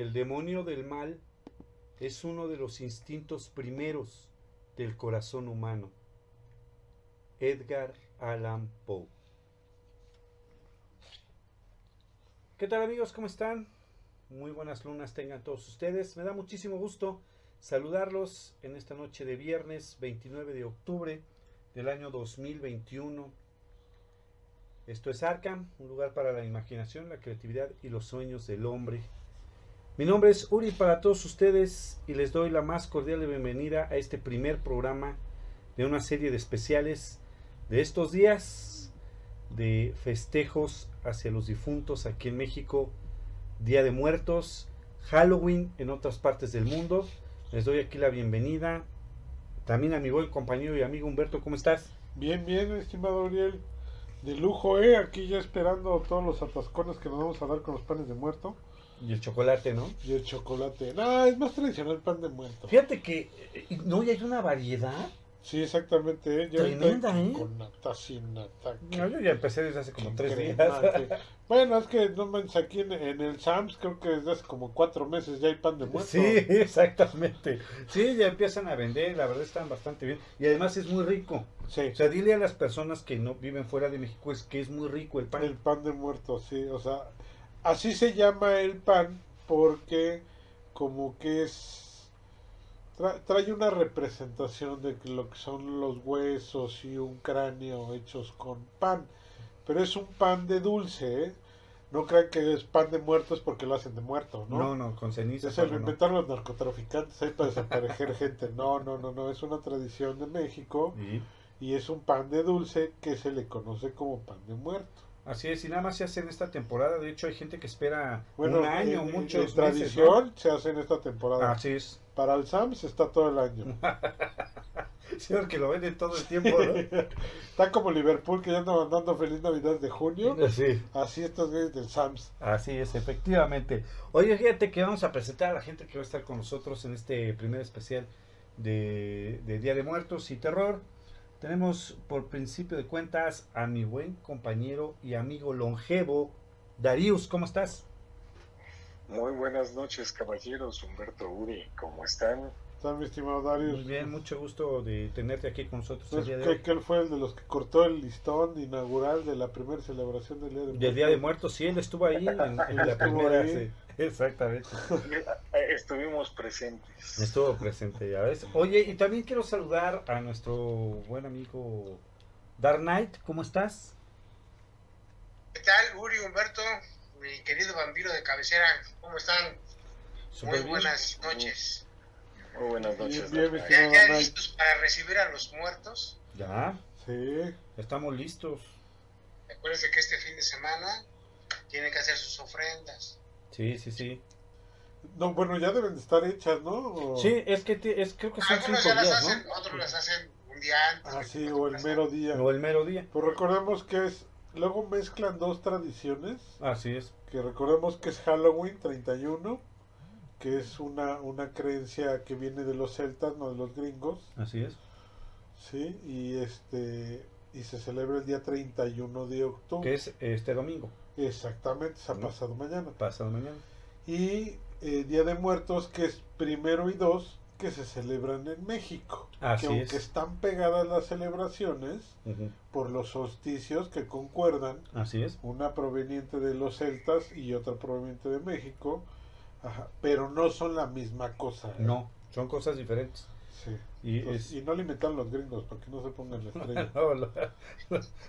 El demonio del mal es uno de los instintos primeros del corazón humano. Edgar Allan Poe. ¿Qué tal amigos? ¿Cómo están? Muy buenas lunas tengan todos ustedes. Me da muchísimo gusto saludarlos en esta noche de viernes 29 de octubre del año 2021. Esto es Arkham, un lugar para la imaginación, la creatividad y los sueños del hombre. Mi nombre es Uri para todos ustedes y les doy la más cordial bienvenida a este primer programa de una serie de especiales de estos días de festejos hacia los difuntos aquí en México, Día de Muertos, Halloween en otras partes del mundo. Les doy aquí la bienvenida. También a mi compañero y amigo Humberto, ¿cómo estás? Bien, bien, estimado Uriel. De lujo, ¿eh? Aquí ya esperando todos los atascones que nos vamos a dar con los panes de muerto. Y el chocolate, ¿no? Y el chocolate. No, es más tradicional el pan de muerto. Fíjate que, eh, no, y hay una variedad. Sí, exactamente. ¿eh? Ya Tremenda, ¿eh? Con nata, sin nata. No, yo ya empecé desde hace como tres días. Bueno, es que no manches, aquí en, en el Sams creo que desde hace como cuatro meses ya hay pan de muerto. Sí, exactamente. Sí, ya empiezan a vender, la verdad están bastante bien. Y además es muy rico. Sí, O sea, dile a las personas que no viven fuera de México es que es muy rico el pan. el pan de muerto, sí. O sea, así se llama el pan porque como que es... tra- trae una representación de lo que son los huesos y un cráneo hechos con pan. Pero es un pan de dulce, ¿eh? No crean que es pan de muertos porque lo hacen de muerto, ¿no? No, no, con ceniza. Se lo pero no. inventaron los narcotraficantes ahí para desaparecer gente. No, no, no, no. Es una tradición de México Y y es un pan de dulce que se le conoce como pan de muerto. Así es, y nada más se hace en esta temporada. De hecho, hay gente que espera Bueno, un año, en- en- muchos meses, tradición se hace en esta temporada. Así es. Para el SAMS está todo el año. Sí, porque lo venden todo el tiempo, ¿no? está como Liverpool que ya anda mandando Feliz Navidad de junio. Sí. Así estos güeyes del SAMS. Así es, efectivamente. Oye, fíjate que vamos a presentar a la gente que va a estar con nosotros en este primer especial de, de Día de Muertos y Terror. Tenemos por principio de cuentas a mi buen compañero y amigo longevo, Darius, ¿cómo estás? Muy buenas noches, caballeros. Humberto Uri, ¿cómo están? Está mi estimado Muy Darius. bien, mucho gusto de tenerte aquí con nosotros el Entonces, día de que, hoy. que él fue el de los que cortó el listón inaugural de la primera celebración del Día de Del Día de Muertos, sí, él estuvo ahí en, en la primera. ahí. exactamente. Eh, Estuvimos presentes. Estuvo presente, ya ves. Oye, y también quiero saludar a nuestro buen amigo Dark Knight, ¿cómo estás? ¿Qué tal, Uri, Humberto, mi querido vampiro de cabecera? ¿Cómo están? Muy bien. buenas noches. Muy buenas noches. Bien. ¿Ya, ya listos para recibir a los muertos? Ya, Sí. estamos listos. Acuérdense que este fin de semana tienen que hacer sus ofrendas. Sí, sí, sí. No, bueno, ya deben de estar hechas, ¿no? O- Sí, es que te- es, creo que son Algunos cinco ya las días, hacen, ¿no? otros las hacen un día antes. Ah, sí, o el mero día. O el mero día. Pues recordemos que es. Luego mezclan dos tradiciones. Así es. Que recordemos que es Halloween 31. Que es una, una creencia que viene de los celtas, no de los gringos. Así es. Sí, y este. Y se celebra el día 31 de octubre. Que es este domingo, Exactamente, se ha ¿No? pasado mañana. pasado mañana. Y eh, Día de Muertos, que es primero y dos, que se celebran en México. Así que aunque es. están pegadas las celebraciones por los solsticios que concuerdan, Así es. una proveniente de los celtas y otra proveniente de México, ajá, pero no son la misma cosa. ¿eh? No, son cosas diferentes. Sí. Y Entonces, es- y no limitan los gringos para que no se pongan la estrella. No, lo-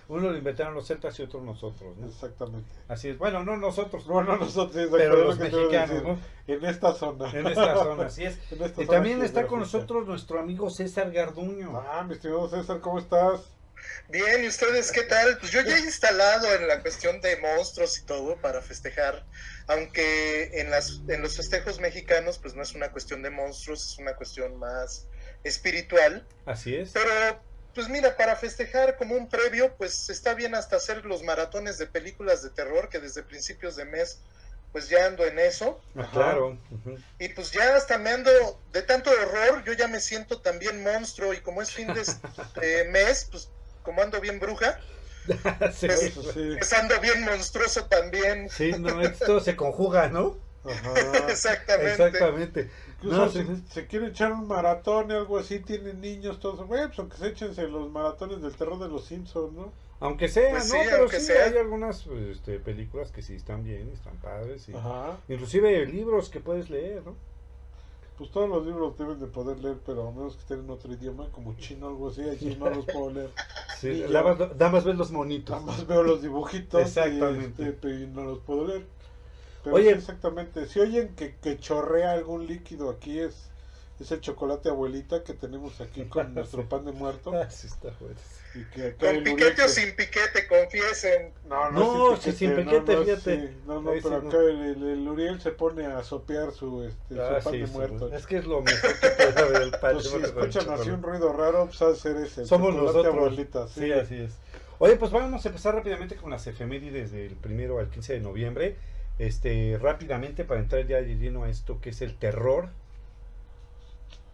uno lo inventaron los celtas y otro nosotros, ¿no? Exactamente. Así es. Bueno, no nosotros, No, no nosotros, sí, pero los lo mexicanos, decir. ¿no? En esta zona. En esta zona, así es. En esta Y zona también está con nosotros nuestro amigo César Garduño. Ah, mi estimado César, ¿cómo estás? Bien, ¿y ustedes qué tal? Pues yo ya he instalado en la cuestión de monstruos y todo para festejar, aunque en, las, en los festejos mexicanos pues no es una cuestión de monstruos, es una cuestión más espiritual. Así es. Pero pues mira, para festejar como un previo, pues está bien hasta hacer los maratones de películas de terror, que desde principios de mes pues ya ando en eso. Ah, claro. Y pues ya hasta me ando, de tanto horror, yo ya me siento también monstruo y como es fin de eh, mes, pues como ando bien bruja, sí, Pues- Eso sí. pues ando bien monstruoso también. sí, no, esto se conjuga, ¿no? Ajá. Exactamente. Exactamente. Incluso No, si sí. se quieren echar un maratón o algo así, tienen niños, todos. Bueno, pues aunque se échense los maratones del terror de los Simpsons, ¿no? Aunque sea, Pues ¿no? sí, Pero sí, sea. hay algunas este, películas que sí están bien, están padres. y- Ajá. Inclusive libros que puedes leer, ¿no? Pues todos los libros deben de poder leer, pero a menos que estén en otro idioma, como chino o algo así, allí no los puedo leer. Sí, nada más, nada más ves los monitos. Nada más veo los dibujitos Exactamente. Y, este, y no los puedo leer. Pero Oye. sí, exactamente. Si oyen que, que chorrea algún líquido aquí es, es el chocolate abuelita que tenemos aquí con nuestro pan de muerto. Ah, sí está bueno. Y que Con piquete o sin piquete, confiesen. No, No, no, si sin piquete, no, fíjate. sí, no, no, Ahí sí pero no. acá el, el- el Uriel se pone a sopear su, este, Ah, su pan sí, de sí, muerto. Es que es lo mejor que puede haber el pan Pues de si muerto con escuchan así un ruido raro, pues ha de ser ese. el Somos chocolate nosotros. abuelita, sí. así es. Oye, pues vamos a empezar rápidamente con las efemérides del primero al 15 de noviembre. Este, rápidamente para entrar ya de lleno a esto que es el terror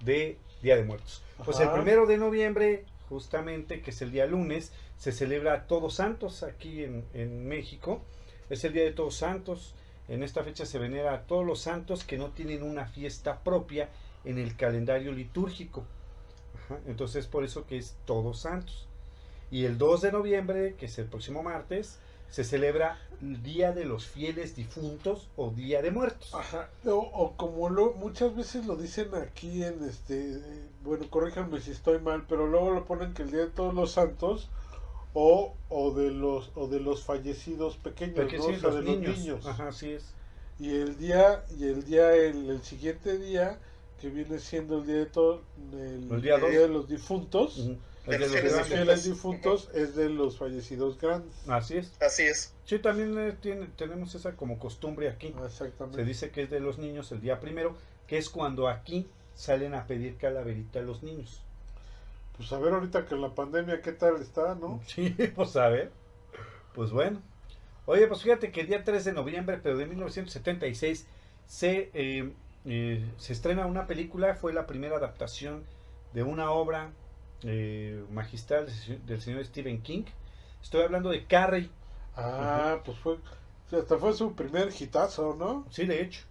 de Día de Muertos. Pues el primero de noviembre, justamente, que es el día lunes, se celebra Todos Santos aquí en, en México. Es el día de Todos Santos. En esta fecha se venera a todos los santos que no tienen una fiesta propia en el calendario litúrgico. Ajá, Entonces por eso que es Todos Santos. Y el 2 de noviembre, que es el próximo martes, se celebra el Día de los Fieles Difuntos o Día de Muertos. Ajá, o, o como lo, muchas veces lo dicen aquí en este, bueno, corríjanme si estoy mal, pero luego lo ponen que el día de todos los santos o, o de los o de los fallecidos pequeños, ¿no? sí, O sea, los de niños. los niños. Ajá, así es. Y el día y el día el, el siguiente día que viene siendo el día de todo el, El día dos. de los difuntos, Ujú. De El los de de los los fieles grandes. fieles difuntos es de los fallecidos grandes. Así es. Así es. Sí, también eh, tiene, tenemos esa como costumbre aquí. Ah, Se Exactamente. dice que es de los niños el día primero, que es cuando aquí salen a pedir calaverita a los niños. Pues a ver ahorita que la pandemia qué tal está, ¿no? Sí, pues a ver. Pues bueno. Oye, pues fíjate que el día 3 de noviembre, pero de 1976, se, eh, eh, se estrena una película, fue la primera adaptación de una obra eh, magistral del se- del señor Stephen King. Estoy hablando de Carrie. Ah, pues fue hasta fue su primer hitazo, ¿no? Sí, de hecho.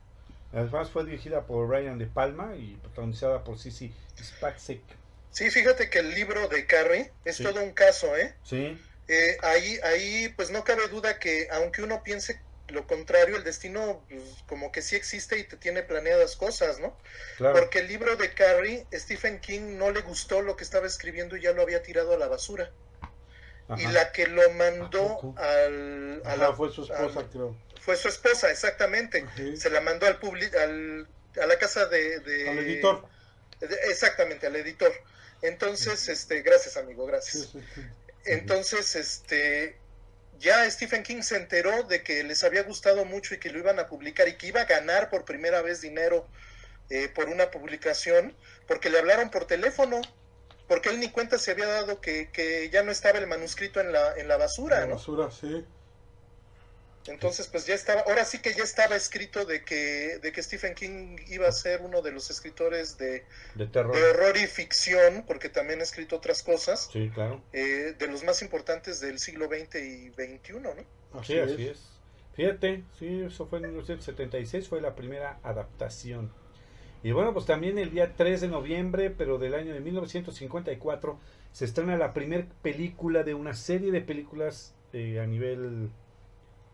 Además fue dirigida por Ryan De Palma y protagonizada por Sissy Spacek. Sí, fíjate que el libro de Carrie es Sí. todo un caso, ¿eh? Sí, Eh, ahí, ahí, pues no cabe duda que aunque uno piense lo contrario, el destino pues, como que sí existe y te tiene planeadas cosas, ¿no? claro. Porque el libro de Carrie, Stephen King no le gustó lo que estaba escribiendo y ya lo había tirado a la basura. Y la que lo ¿A mandó al, a Ajá, la, fue su esposa, al- creo. fue su esposa, exactamente. Se la mandó al publi- al, a la casa de, de- Al editor. de- exactamente, al editor. Entonces, este, gracias amigo, gracias. Entonces, este, ya Stephen King se enteró de que les había gustado mucho y que lo iban a publicar y que iba a ganar por primera vez dinero eh, por una publicación, porque le hablaron por teléfono, porque él ni cuenta se había dado que, que ya no estaba el manuscrito en la, en la basura, La ¿no? basura, sí. Entonces, pues ya estaba, ahora sí que ya estaba escrito de que, de que Stephen King iba a ser uno de los escritores de, De terror. de horror y ficción, porque también ha escrito otras cosas, Sí, claro. eh, de los más importantes del siglo XX y XXI, ¿no? Así, Sí, es. así es. Fíjate, sí, eso fue en 1976, fue la primera adaptación. Y bueno, pues también el día 3 de noviembre, pero del año de 1954, se estrena la primera película de una serie de películas eh, a nivel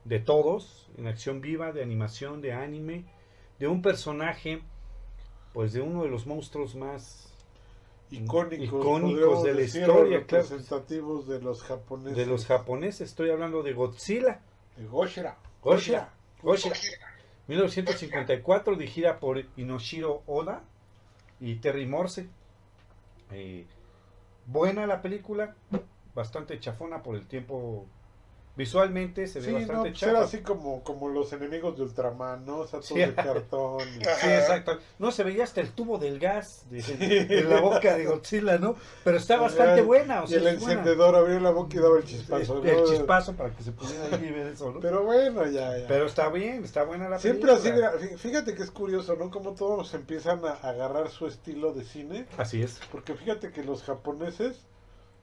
de todos, en acción viva, de animación, de anime, de un personaje, pues de uno de los monstruos más Icónicos, de la historia, o claro. representativos de los japoneses. de los japoneses. Estoy hablando de Godzilla. De Goshira. Goshira. Goshira. 1954, dirigida por Inoshiro Oda y Terry Morse. Eh, buena la película, bastante chafona por el tiempo. Visualmente se ve Sí, no, bastante pues chafa. era así como, como los enemigos de Ultraman, ¿no? O sea, todo Sí. de cartón. y-. Sí, exacto. No se veía hasta el tubo del gas de, de la boca de Godzilla, ¿no? Pero está bastante buena. O y sea, el es buena. encendedor abría la boca y daba el chispazo. El ¿no? chispazo para que se pudiera ahí ver eso, ¿no? Pero, Pero bueno, ya, ya. está bien, está buena la Siempre película. así, fíjate que es curioso, ¿no? Como todos empiezan a agarrar su estilo de cine. Así es. Porque fíjate que los japoneses,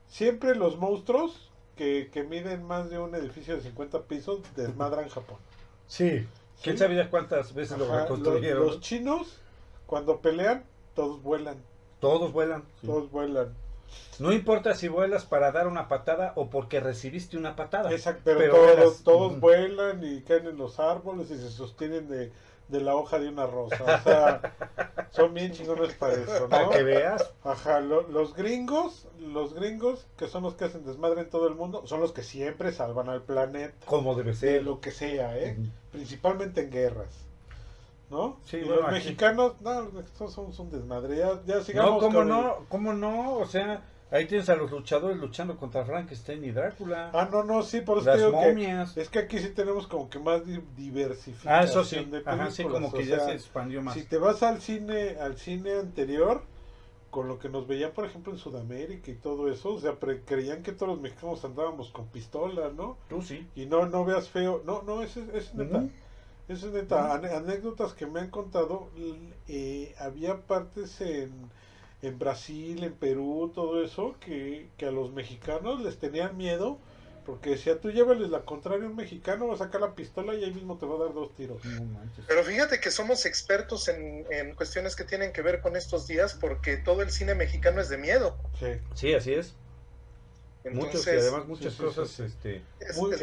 siempre los monstruos que, que miden más de un edificio de 50 pisos, desmadran Japón. Sí. ¿Quién Sí. ya cuántas veces lo Ajá, los, reconstruyeron? los chinos, cuando pelean, todos vuelan. Todos vuelan. Todos vuelan. No importa si vuelas para dar una patada o porque recibiste una patada. Exacto, pero, Pero todos, todos vuelan y caen en los árboles y se sostienen de, de la hoja de una rosa. O sea, son bien chingones para eso, Para ¿no? que veas. Ajá, lo- los gringos, los gringos que son los que hacen desmadre en todo el mundo, son los que siempre salvan al planeta. Como debe De ser. lo que sea, ¿eh? Principalmente en guerras. ¿No? Sí, y bueno, los aquí- mexicanos, no, mexicanos somos un desmadre. Ya, ya sigamos No, ¿cómo con el- no? ¿Cómo no? O sea, ahí tienes a los luchadores luchando contra Frankenstein y Drácula. Ah, no, no, sí, por eso las digo que es que aquí sí tenemos como que más di- diversificación Ah, eso sí. de Ajá, sí, películas, como o que ya sea, se expandió más. Si te vas al cine, al cine anterior, con lo que nos veían, por ejemplo, en Sudamérica y todo eso, o sea, pre- creían que todos los mexicanos andábamos con pistola, ¿no? Tú sí. Y no, no veas feo. No, no, es, es neta. Eso es neta. Anécdotas que me han contado. eh, había partes en, en Brasil, en Perú, todo eso, que, que a los mexicanos les tenían miedo. Porque decía, tú llévales la contraria a un mexicano, va a sacar la pistola y ahí mismo te va a dar dos tiros. Pero fíjate que somos expertos en, en cuestiones que tienen que ver con estos días porque todo el cine mexicano es de miedo. Sí. Sí, así es. Muchos y Entonces, además muchas sí, sí, cosas, sí, sí. este, es- Muy, es-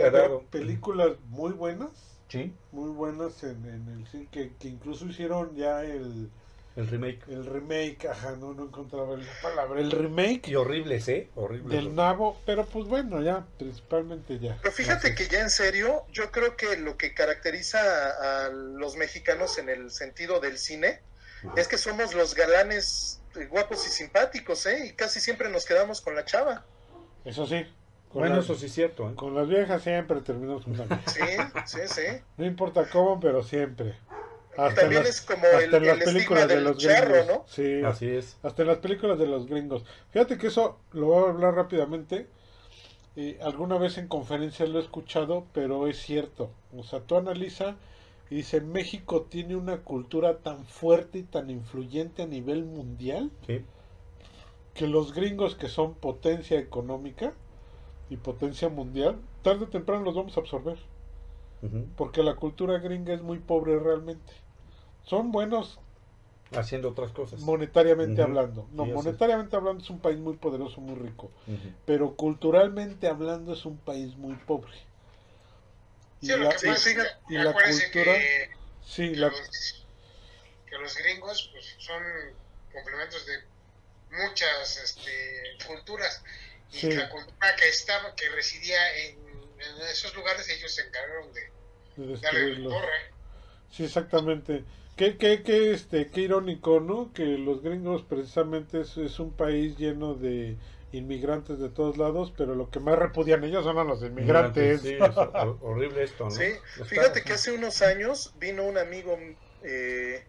películas muy buenas. sí, Muy buenas en, en el cine. Que, que incluso hicieron ya el, el remake. el remake. Ajá, no, no encontraba la palabra. El remake Y horribles, ¿eh? Horribles. del nabo. Pero pues bueno, ya, principalmente ya. Pero fíjate que ya en serio, yo creo que lo que caracteriza a, a los mexicanos en el sentido del cine es que somos los galanes eh, guapos y simpáticos, ¿eh? Y casi siempre nos quedamos con la chava. Eso sí. Con, Bueno, las, eso sí es cierto, ¿eh? con las viejas siempre terminamos con la vieja. Sí, sí, sí. No importa cómo, pero siempre. Y también las- es como hasta el, en las el estigma películas de los charro, gringos. ¿no? Sí, Así es. hasta en las películas de los gringos. Fíjate que eso lo voy a hablar rápidamente. Eh, alguna vez en conferencias lo he escuchado, pero es cierto. O sea, tú analiza y dice, México tiene una cultura tan fuerte y tan influyente a nivel mundial Sí. que los gringos que son potencia económica y potencia mundial, tarde o temprano los vamos a absorber. Porque la cultura gringa es muy pobre realmente. Son buenos Haciendo otras cosas. monetariamente hablando. No, Sí, así es. monetariamente hablando es un país muy poderoso, muy rico. Pero culturalmente hablando es un país muy pobre. Y Sí, lo la, que pasa es que y la cultura- que, sí, que la, los, que los gringos pues, son complementos de muchas este, culturas y Sí. la cultura que estaba, que residía en, en esos lugares, ellos se encargaron de de darle destruirlos. torre. Sí, exactamente. Qué, qué, qué, este, qué irónico, ¿no? Que los gringos precisamente es, es un país lleno de inmigrantes de todos lados, pero lo que más repudian ellos son a los inmigrantes. Sí, es hor- horrible esto, ¿no? Sí, fíjate que hace unos años vino un amigo eh,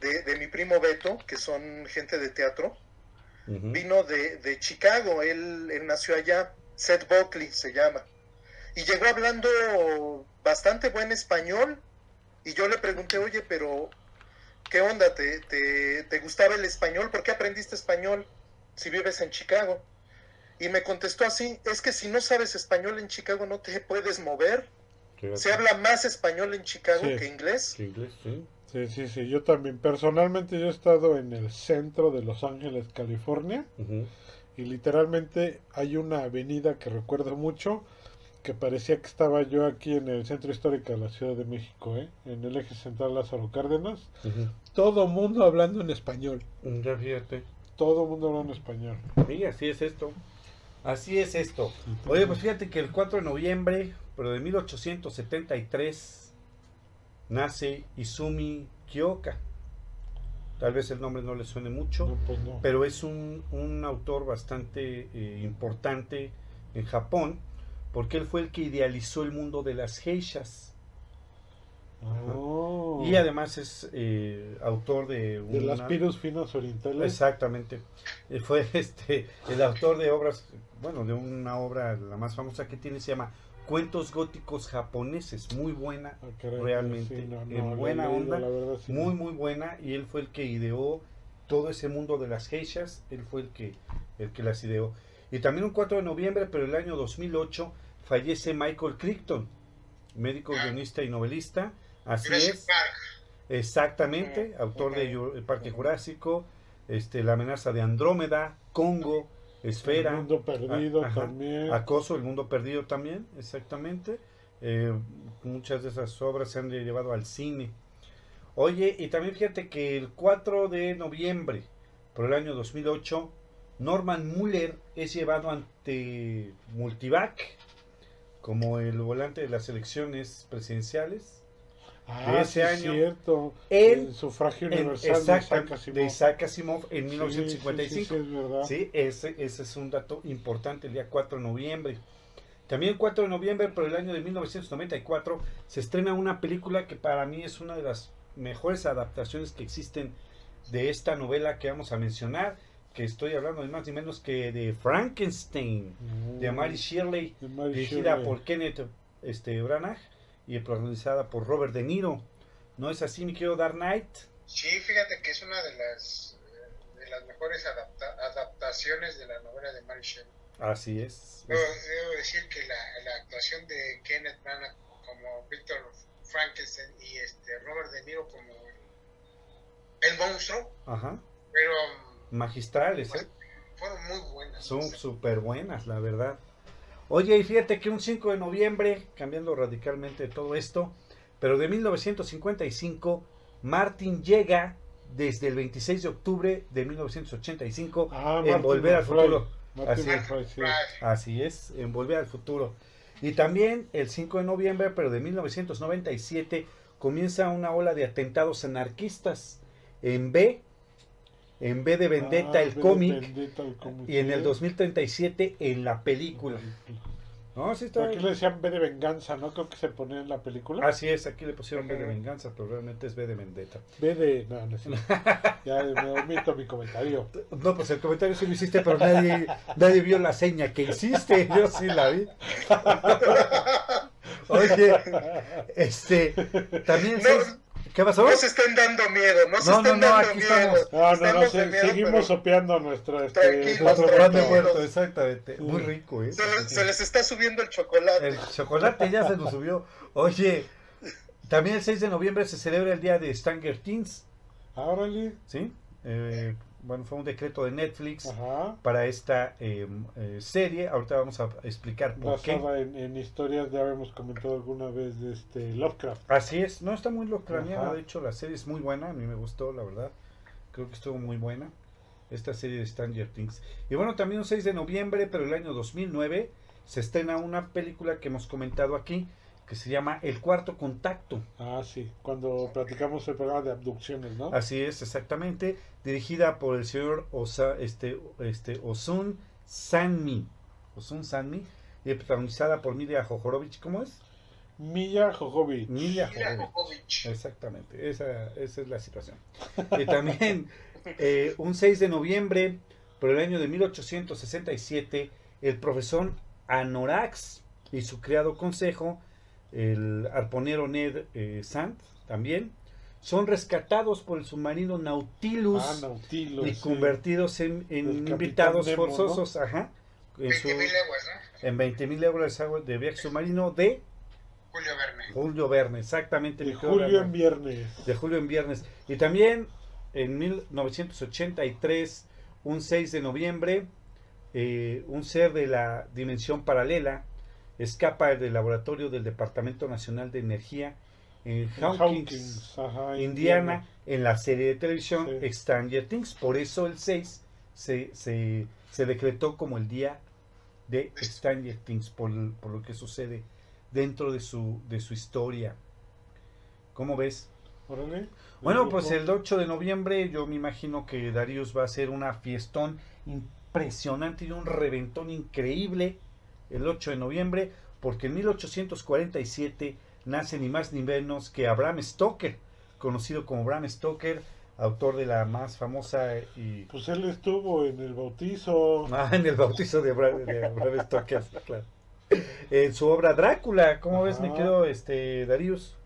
de, de mi primo Beto, que son gente de teatro, vino de, de Chicago, él, él nació allá, Seth Buckley se llama, y llegó hablando bastante buen español, y yo le pregunté, oye, pero ¿qué onda? ¿Te, te, te gustaba el español? ¿Por qué aprendiste español si vives en Chicago? Y me contestó así, es que si no sabes español en Chicago no te puedes mover. Fíjate. Se habla más español en Chicago Sí. que inglés. Sí, inglés, sí. Sí, sí, sí, yo también. Personalmente yo he estado en el centro de Los Ángeles, California, y literalmente hay una avenida que recuerdo mucho, que parecía que estaba yo aquí en el centro histórico de la Ciudad de México, ¿eh? en el eje central Lázaro Cárdenas. Ujú. Todo mundo hablando en español. Ya fíjate. Todo mundo hablando en español. Sí, así es esto. Así es esto. Oye, pues fíjate que el 4 de noviembre, pero de 1873, nace Izumi Kyoka. Tal vez el nombre no le suene mucho, No, pues no. pero es un, un autor bastante eh, importante en Japón, porque él fue el que idealizó el mundo de las geishas. Oh. Y además es eh, autor de... de las piros finos orientales. Exactamente. Eh, Fue este el autor de obras, bueno, de una obra la más famosa que tiene se llama Cuentos góticos japoneses, muy buena, Ah, caray, realmente, sí, no, no, en buena leído, onda, verdad, sí, muy muy buena y él fue el que ideó todo ese mundo de las geishas, él fue el que el que las ideó. Y también un 4 de noviembre, pero el año 2008 fallece Michael Crichton, médico, guionista y novelista, Así Jurassic es. Park. Exactamente, autor de El Parque Jurásico, este, La amenaza de Andrómeda, Congo, Esfera, El mundo perdido a- también. Acoso, El Mundo Perdido también, exactamente. Eh, muchas de esas obras se han llevado al cine. Oye, y también fíjate que el 4 de noviembre, por el año 2008, Norman Muller es llevado ante Multivac como el volante de las elecciones presidenciales. ah, de ese sí, es cierto. el sufragio universal de exacta- Isaac Asimov. de Isaac Asimov en Sí, 1955. Sí, es verdad. Sí, ese, ese es un dato importante, el día 4 de noviembre. También 4 de noviembre, por el año de 1994, se estrena una película que para mí es una de las mejores adaptaciones que existen de esta novela que vamos a mencionar, que estoy hablando ni más ni menos que de Frankenstein, de Mary Shirley, de Mary dirigida por Kenneth este, Branagh y protagonizada por Robert De Niro. ¿No es así, mi querido Dark Knight? Sí, fíjate que es una de las eh, de las mejores adapta- adaptaciones de la novela de Mary Shelley. Así es. Debo, debo decir que la, la actuación de Kenneth Branagh como Victor Frankenstein y este Robert De Niro como el monstruo, Ajá. pero Magistrales, ¿eh? fueron muy buenas. Son súper buenas, la verdad. Oye, y fíjate que un 5 de noviembre, cambiando radicalmente todo esto, pero de 1955, Martin llega desde el 26 de octubre de 1985 Ah, en Martin Volver al. Futuro. Así es. McFly, sí. Fry, Así es, en Volver al Futuro. Y también el 5 de noviembre, pero de 1997, comienza una ola de atentados anarquistas en B, en B de Vendetta, Ah, el cómic, Vendetta, el cómic, y en el 2037 en la película. No, sí está. Aquí le decían B de venganza, ¿no? Creo que se ponía en la película. Así es, aquí le pusieron B de venganza, pero realmente es B de vendetta. B de. No, no ya me omito mi comentario. No, pues el comentario sí lo hiciste, pero nadie, nadie vio la seña que hiciste. Yo sí la vi. Oye, este, también. No, seis- ¿Qué pasó? No se estén dando miedo, no se No, estén no, no, dando aquí miedo. estamos. No, no, no, Estamos se- miedo, seguimos pero sopeando nuestro. Este, nuestro muerto, exactamente. Muy rico, ¿eh? se, les, se les está subiendo el chocolate. El chocolate ya se nos subió. Oye, también el 6 de noviembre se celebra el día de Stranger Things, Ah, órale. ¿sí? Eh, bueno, fue un decreto de Netflix Ajá. para esta eh, eh, serie. Ahorita vamos a explicar por qué. Basada en, en historias, ya habíamos comentado alguna vez de este Lovecraft. Así es, no está muy Ajá. de hecho la serie es muy buena, a mí me gustó, la verdad. Creo que estuvo muy buena esta serie de Stranger Things. Y bueno, también un 6 de noviembre, pero el año 2009, se estrena una película que hemos comentado aquí, que se llama El Cuarto Contacto. Ah, sí, cuando platicamos el programa de abducciones, ¿no? Así es, exactamente. Dirigida por el señor Osa, este, este, Osun Sanmi. Osun Sanmi. Y protagonizada por Milia Jojorovich. ¿Cómo es? Milla Jojovic. Jovovich. Jovovich. Exactamente, esa, esa es la situación. Y también eh, un 6 de noviembre, por el año de 1867, el profesor Anorax y su criado consejo, el arponero Ned eh, Sand, también, son rescatados por el submarino Nautilus Ah, Nautilus. y sí. convertidos en, invitados Nemo, ¿no? forzosos, ajá, en, su- 20.000 leguas, ¿no? en 20.000 euros de viaje submarino de Julio Verne. Julio Verne, exactamente. De julio en viernes. de julio en viernes. Y también en 1983, un 6 de noviembre, eh, un ser de la dimensión paralela escapa del laboratorio del Departamento Nacional de Energía en Hawkins, Hawkins, ajá, Indiana, en la serie de televisión Sí. Stranger Things. Por eso el 6 se, se, se decretó como el día de Stranger Things, por, por lo que sucede dentro de su, de su historia. ¿Cómo ves? Bueno, pues el 8 de noviembre yo me imagino que Darius va a hacer una fiestón impresionante y un reventón increíble el 8 de noviembre, porque en 1847 nace ni más ni menos que Abraham Stoker, conocido como Bram Stoker, autor de la más famosa y Pues él estuvo en el bautizo. Ah, en el bautizo de Bram, de Bram Stoker, claro. En su obra Drácula, ¿cómo ves, mi Ajá. querido este, Darius?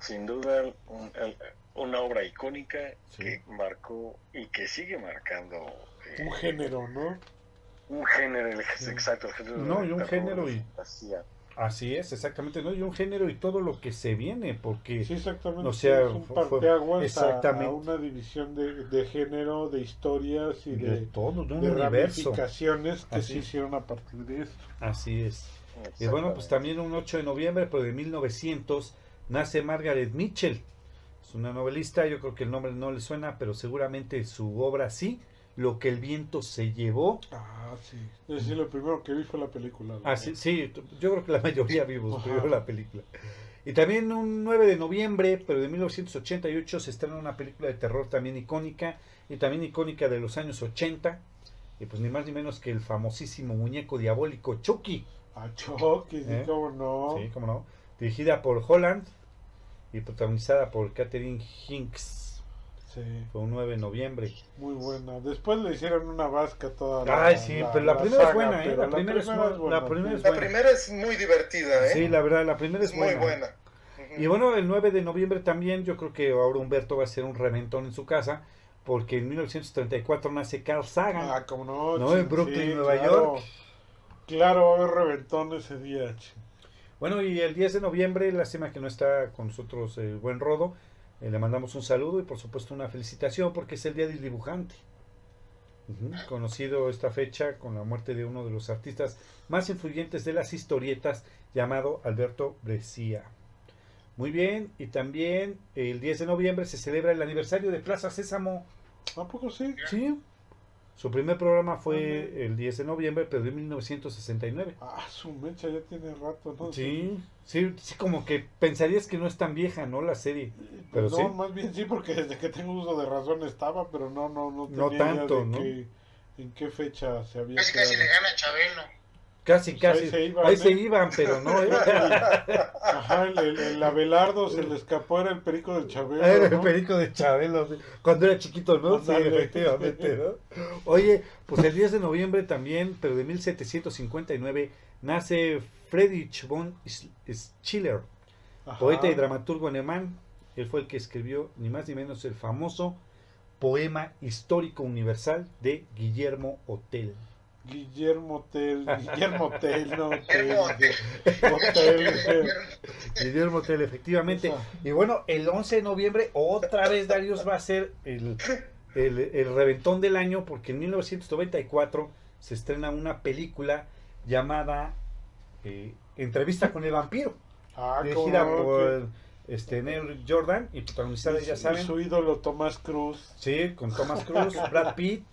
Sin duda, un- el- una obra icónica Sí. que marcó y que sigue marcando eh, Un género, ¿no? Un género, el- exacto, el género No, y un género y- fantasía. Así es, exactamente, ¿no? Y un género y todo lo que se viene, porque Sí, exactamente. O sea, es un parteaguas a- exactamente. A, una división de, de género, de historias y de, de, todo, de un de universo. ramificaciones que Así se hicieron a partir de esto. Así es. Y bueno, pues también un 8 de noviembre, pero de 1900, nace Margaret Mitchell. Es una novelista, yo creo que el nombre no le suena, pero seguramente su obra sí. Lo que el viento se llevó. Ah, sí. Es decir, lo primero que vi fue la película. ¿no? Ah, sí, sí, yo creo que la mayoría vimos primero la película. Y también un 9 de noviembre, pero de 1988, se estrena una película de terror también icónica, y también icónica de los años 80, y pues ni más ni menos que el famosísimo muñeco diabólico Chucky. Ah, Chucky, sí, ¿Eh? cómo no. Sí, cómo no. Dirigida por Holland y protagonizada por Catherine Hinks. Sí, Fue un 9 de noviembre. muy buena. Después le hicieron una vasca toda la Ay, sí, pero la primera es buena, ¿eh? pero La primera es bu- la primera es La buena. primera es muy divertida, ¿eh? Sí, la verdad, la primera es es muy buena. buena. Ujú. Y bueno, el 9 de noviembre también, yo creo que ahora Humberto va a hacer un reventón en su casa, porque en 1934 nace Carl Sagan. Ah, cómo no. No, en Brooklyn, Nueva claro. York. Claro, va a haber reventón ese día. Bueno, y el 10 de noviembre, lástima que no está con nosotros el buen Rodo, eh, le mandamos un saludo y por supuesto una felicitación porque es el Día del Dibujante. Ujú, Conocido esta fecha con la muerte de uno de los artistas más influyentes de las historietas llamado Alberto Brescia. Muy bien, y también el 10 de noviembre se celebra el aniversario de Plaza Sésamo. ¿A poco sí? Sí. Su primer programa fue el 10 de noviembre, pero de 1969. Ah, su mecha ya tiene rato, ¿no? Sí, sí, sí, como que pensarías que no es tan vieja, ¿no? La serie. Pero no, sí. más bien sí, porque desde que tengo uso de razón estaba, pero no, no, no tenía No idea tanto, de ¿no? qué- en qué fecha se había Casi casi le quedado. gana a Chabelo. Casi, Pues casi. ahí se iban, Ahí ¿eh? se iban, pero no. ¿eh? Ajá, el, el, el Abelardo se le escapó, era el perico del Chabelo, Era el perico de Chabelo, sí. cuando era chiquito, ¿no? Sí, efectivamente, ¿no? Oye, pues el 10 de noviembre también, pero de 1759, nace Friedrich von Sch- Schiller, Ajá. poeta y dramaturgo alemán. Él fue el que escribió, ni más ni menos, el famoso poema histórico universal de Guillermo Hotel. Guillermo Tel, Guillermo Tel, no Guillermo Tel, Hotel. Guillermo Hotel, efectivamente. Y bueno, el 11 de noviembre otra vez Darius va a ser el, el, el reventón del año porque en 1994 se estrena una película llamada eh, Entrevista con el vampiro, Ah, dirigida cómo no, por este, Neil Jordan y protagonizada, ya saben, su ídolo Tomás Cruz. sí, con Thomas Cruz, Brad Pitt,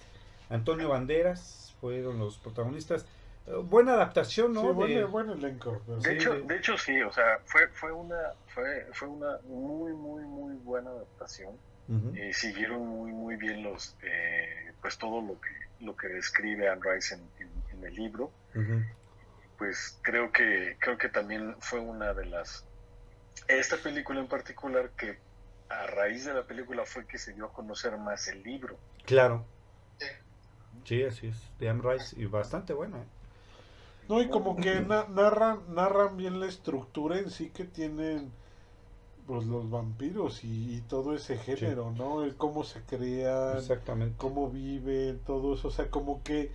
Antonio Banderas, fueron los protagonistas. Eh, buena adaptación, ¿no? sí, De- buen, buen elenco. De Sí, hecho, de- de hecho sí, o sea, fue, fue una, fue, fue una muy, muy, muy buena adaptación. Eh, siguieron muy, muy bien los, eh, pues todo lo que, lo que describe Anne Rice en, en- en el libro. Pues creo que, creo que también fue una de las, esta película en particular que a raíz de la película fue que se dio a conocer más el libro. Claro. Sí. Sí, así es. De Anne Rice y bastante buena. ¿eh? No, y como que na- narran, narran bien la estructura en sí que tienen pues los vampiros y, y todo ese género, ¿no? El cómo se crean, Exactamente. cómo viven, todo eso, o sea, como que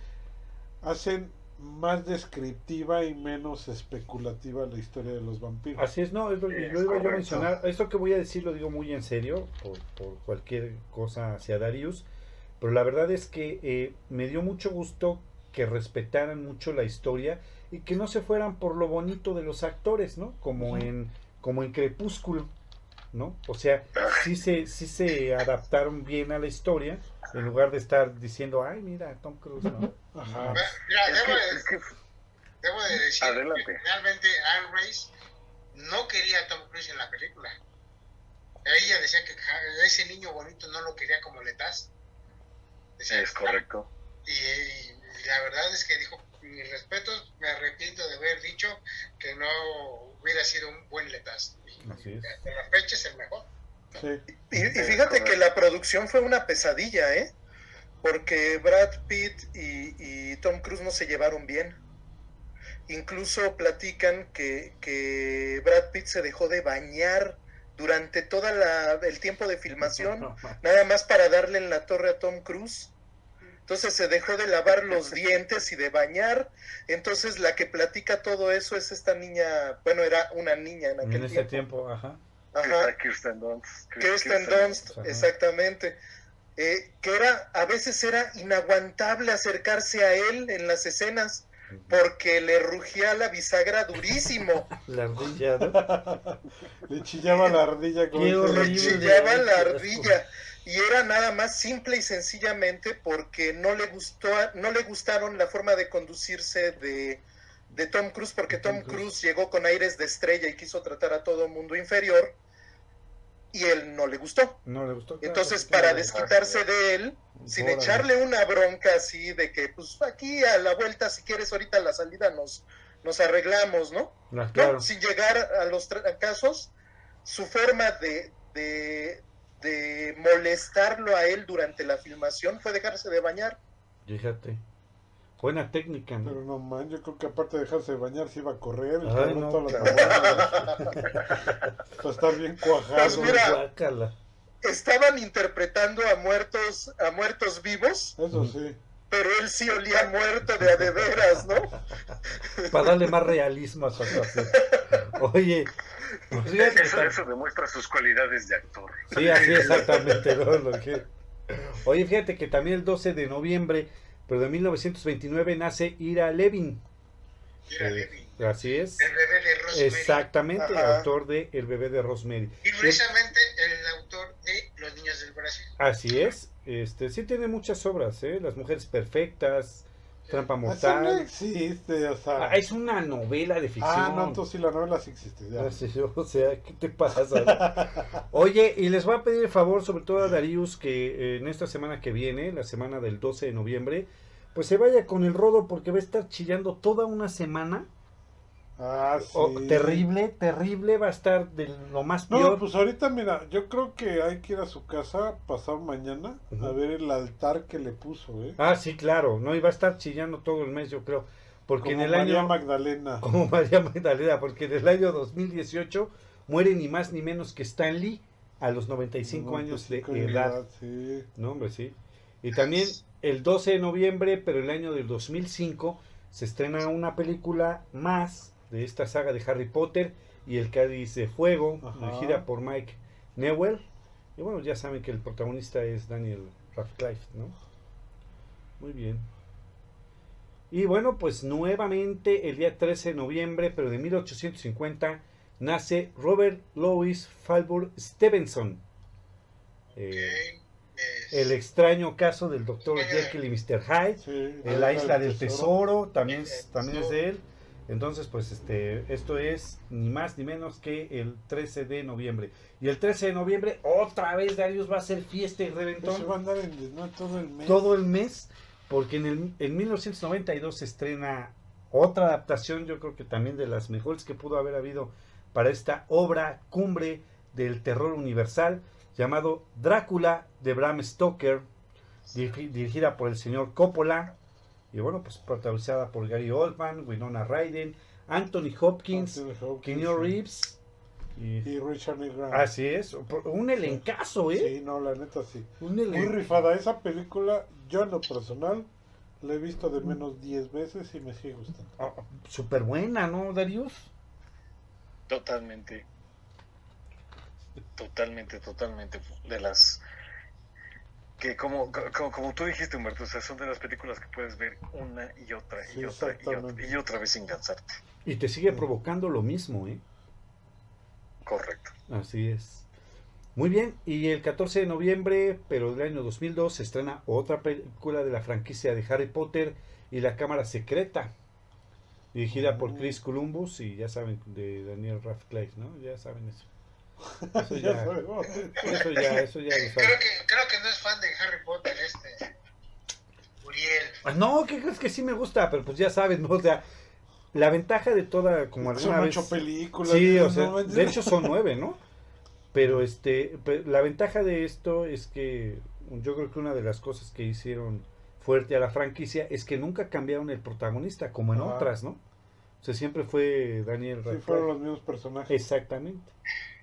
hacen más descriptiva y menos especulativa la historia de los vampiros. Así es, no, es lo, Es lo iba yo a mencionar. Esto que voy a decir lo digo muy en serio, por, por cualquier cosa hacia Darius, pero la verdad es que eh, me dio mucho gusto que respetaran mucho la historia y que no se fueran por lo bonito de los actores, ¿no? Como en como en Crepúsculo, ¿no? O sea, sí se sí se adaptaron bien a la historia en lugar de estar diciendo, "Ay, mira, Tom Cruise", ¿no? Ajá. Mira, Es debo, que- de, es que debo de decir Adelante. que realmente Anne Rice no quería a Tom Cruise en la película. Ella decía que ese niño bonito no lo quería como letas. Es correcto. Y, y la verdad es que dijo, mis respetos, me arrepiento de haber dicho que no hubiera sido un buen letas. Y Así es. De la fecha es el mejor. Sí. Y, y fíjate que la producción fue una pesadilla, ¿eh? Porque Brad Pitt y, y Tom Cruise no se llevaron bien. Incluso platican que, que Brad Pitt se dejó de bañar durante todo el tiempo de filmación, nada más para darle en la torre a Tom Cruise. Entonces se dejó de lavar los dientes y de bañar. Entonces la que platica todo eso es esta niña, bueno, era una niña en aquel En ese tiempo. tiempo, ajá. Ajá. Kirsten Dunst. Kirsten Dunst, exactamente. Eh, que era, a veces era inaguantable acercarse a él en las escenas porque le rugía la bisagra durísimo. La ardilla, ¿no? Le chillaba la ardilla con Le chillaba la ardilla. Y era nada más simple y sencillamente porque no le gustó, no le gustaron la forma de conducirse de, de Tom Cruise, porque Tom Tom Cruise. Cruise llegó con aires de estrella y quiso tratar a todo mundo inferior, y él no le gustó. No le gustó. claro, Entonces, para claro. desquitarse de él, sin Órale. echarle una bronca así de que, pues aquí a la vuelta, si quieres, ahorita a la salida nos, nos arreglamos, ¿no? Ah, No, claro. sin llegar a los casos, su forma de, de, de molestarlo a él durante la filmación fue dejarse de bañar. Fíjate. Buena técnica, ¿no? Pero no man, yo creo que aparte de dejarse de bañar se iba a correr. Ay, no, todas las. Para estar bien cuajado. Pues mira. Estaban interpretando a muertos, a muertos vivos, Eso sí. pero él sí olía muerto de a de veras, ¿no? Para darle más realismo a su actuación. Oye, pues Eso, demuestra sus cualidades de actor. Sí, así exactamente. ¿no? Lo que- Oye, fíjate que también el 12 de noviembre, pero de 1929, nace Ira Levin. Ira Levin, Así es. el bebé de Rosemary. Exactamente, Ajá. autor de El bebé de Rosemary. Y precisamente el autor de Los niños del Brasil. Así es. Este, sí tiene muchas obras, ¿eh? Las mujeres perfectas, Trampa Eso no mortal. existe, o sea. Ah, es una novela de ficción. Ah, no, entonces sí, la novela sí existe. Ya. Ah, o sea, ¿qué te pasa? Oye, y les voy a pedir el favor, sobre todo a Darius, que eh, en esta semana que viene, la semana del 12 de noviembre, pues se vaya con el rodo porque va a estar chillando toda una semana. Ah, sí. Terrible, terrible, va a estar de lo más No, peor. pues ahorita mira, yo creo que hay que ir a su casa pasado mañana a ver el altar que le puso, ¿eh? Ah, sí, claro, no, va a estar chillando todo el mes, yo creo. Porque Como en el María año... Magdalena. Como María Magdalena, porque en el año 2018 muere ni más ni menos que Stan Lee a los 95 años de 95 edad. Sí. No, hombre, sí. Y también el 12 de noviembre, pero el año del 2005, se estrena una película más de esta saga de Harry Potter y El Cádiz de Fuego, Ajá. dirigida por Mike Newell. Y bueno, ya saben que el protagonista es Daniel Radcliffe, ¿no? Muy bien. Y bueno, pues nuevamente el día 13 de noviembre, pero de 1850, nace Robert Louis Falbur Stevenson. Eh, el extraño caso del doctor Jekyll y Mr. Hyde. sí. La isla del tesoro, también, es- también es de él. Entonces, pues este, esto es ni más ni menos que el 13 de noviembre. Y el 13 de noviembre, otra vez Darius va a hacer fiesta y Eso va a reventón andar en todo el mes. todo el mes, porque en, el, en 1992 se estrena otra adaptación, yo creo que también de las mejores que pudo haber habido para esta obra cumbre del terror universal, llamado Drácula de Bram Stoker, dirigi- dirigida por el señor Coppola, y bueno, pues protagonizada por Gary Oldman, Winona Ryder, Anthony Hopkins, Anthony Hopkins, Keanu. Reeves, y Y Richard E. Grant. así es, un elencazo, ¿eh? Sí, no, la neta sí. Un Muy rifada. Esa película, yo en lo personal, la he visto de menos 10 veces y me sigue gustando. Ah, Súper buena, ¿no, Darius? Totalmente. Totalmente, totalmente. De las que como, como, como tú dijiste, Humberto, o sea, son de las películas que puedes ver una y otra y Sí, otra y otra, y otra vez sin cansarte. Y te sigue provocando lo mismo, ¿eh? Correcto. Así es. Muy bien, y el 14 de noviembre, pero del año 2002, se estrena otra película de la franquicia de Harry Potter y la Cámara Secreta, dirigida por Mm. Chris Columbus y ya saben, de Daniel Radcliffe, ¿no? Ya saben eso. Eso Ya eso ya, eso ya lo Creo saben. que, creo que no es fan de Harry Potter este. Uriel. Ah, No, ¿qué crees que sí me gusta? Pero pues ya saben, ¿no? O sea, la ventaja de toda, como Son alguna vez... ocho películas. Sí, o sea, de hecho son nueve, ¿no? Pero este, la ventaja de esto es que yo creo que una de las cosas que hicieron fuerte a la franquicia es que nunca cambiaron el protagonista como en otras, ¿no? O sea, siempre fue Daniel Sí, Radcliffe. fueron los mismos personajes. Exactamente.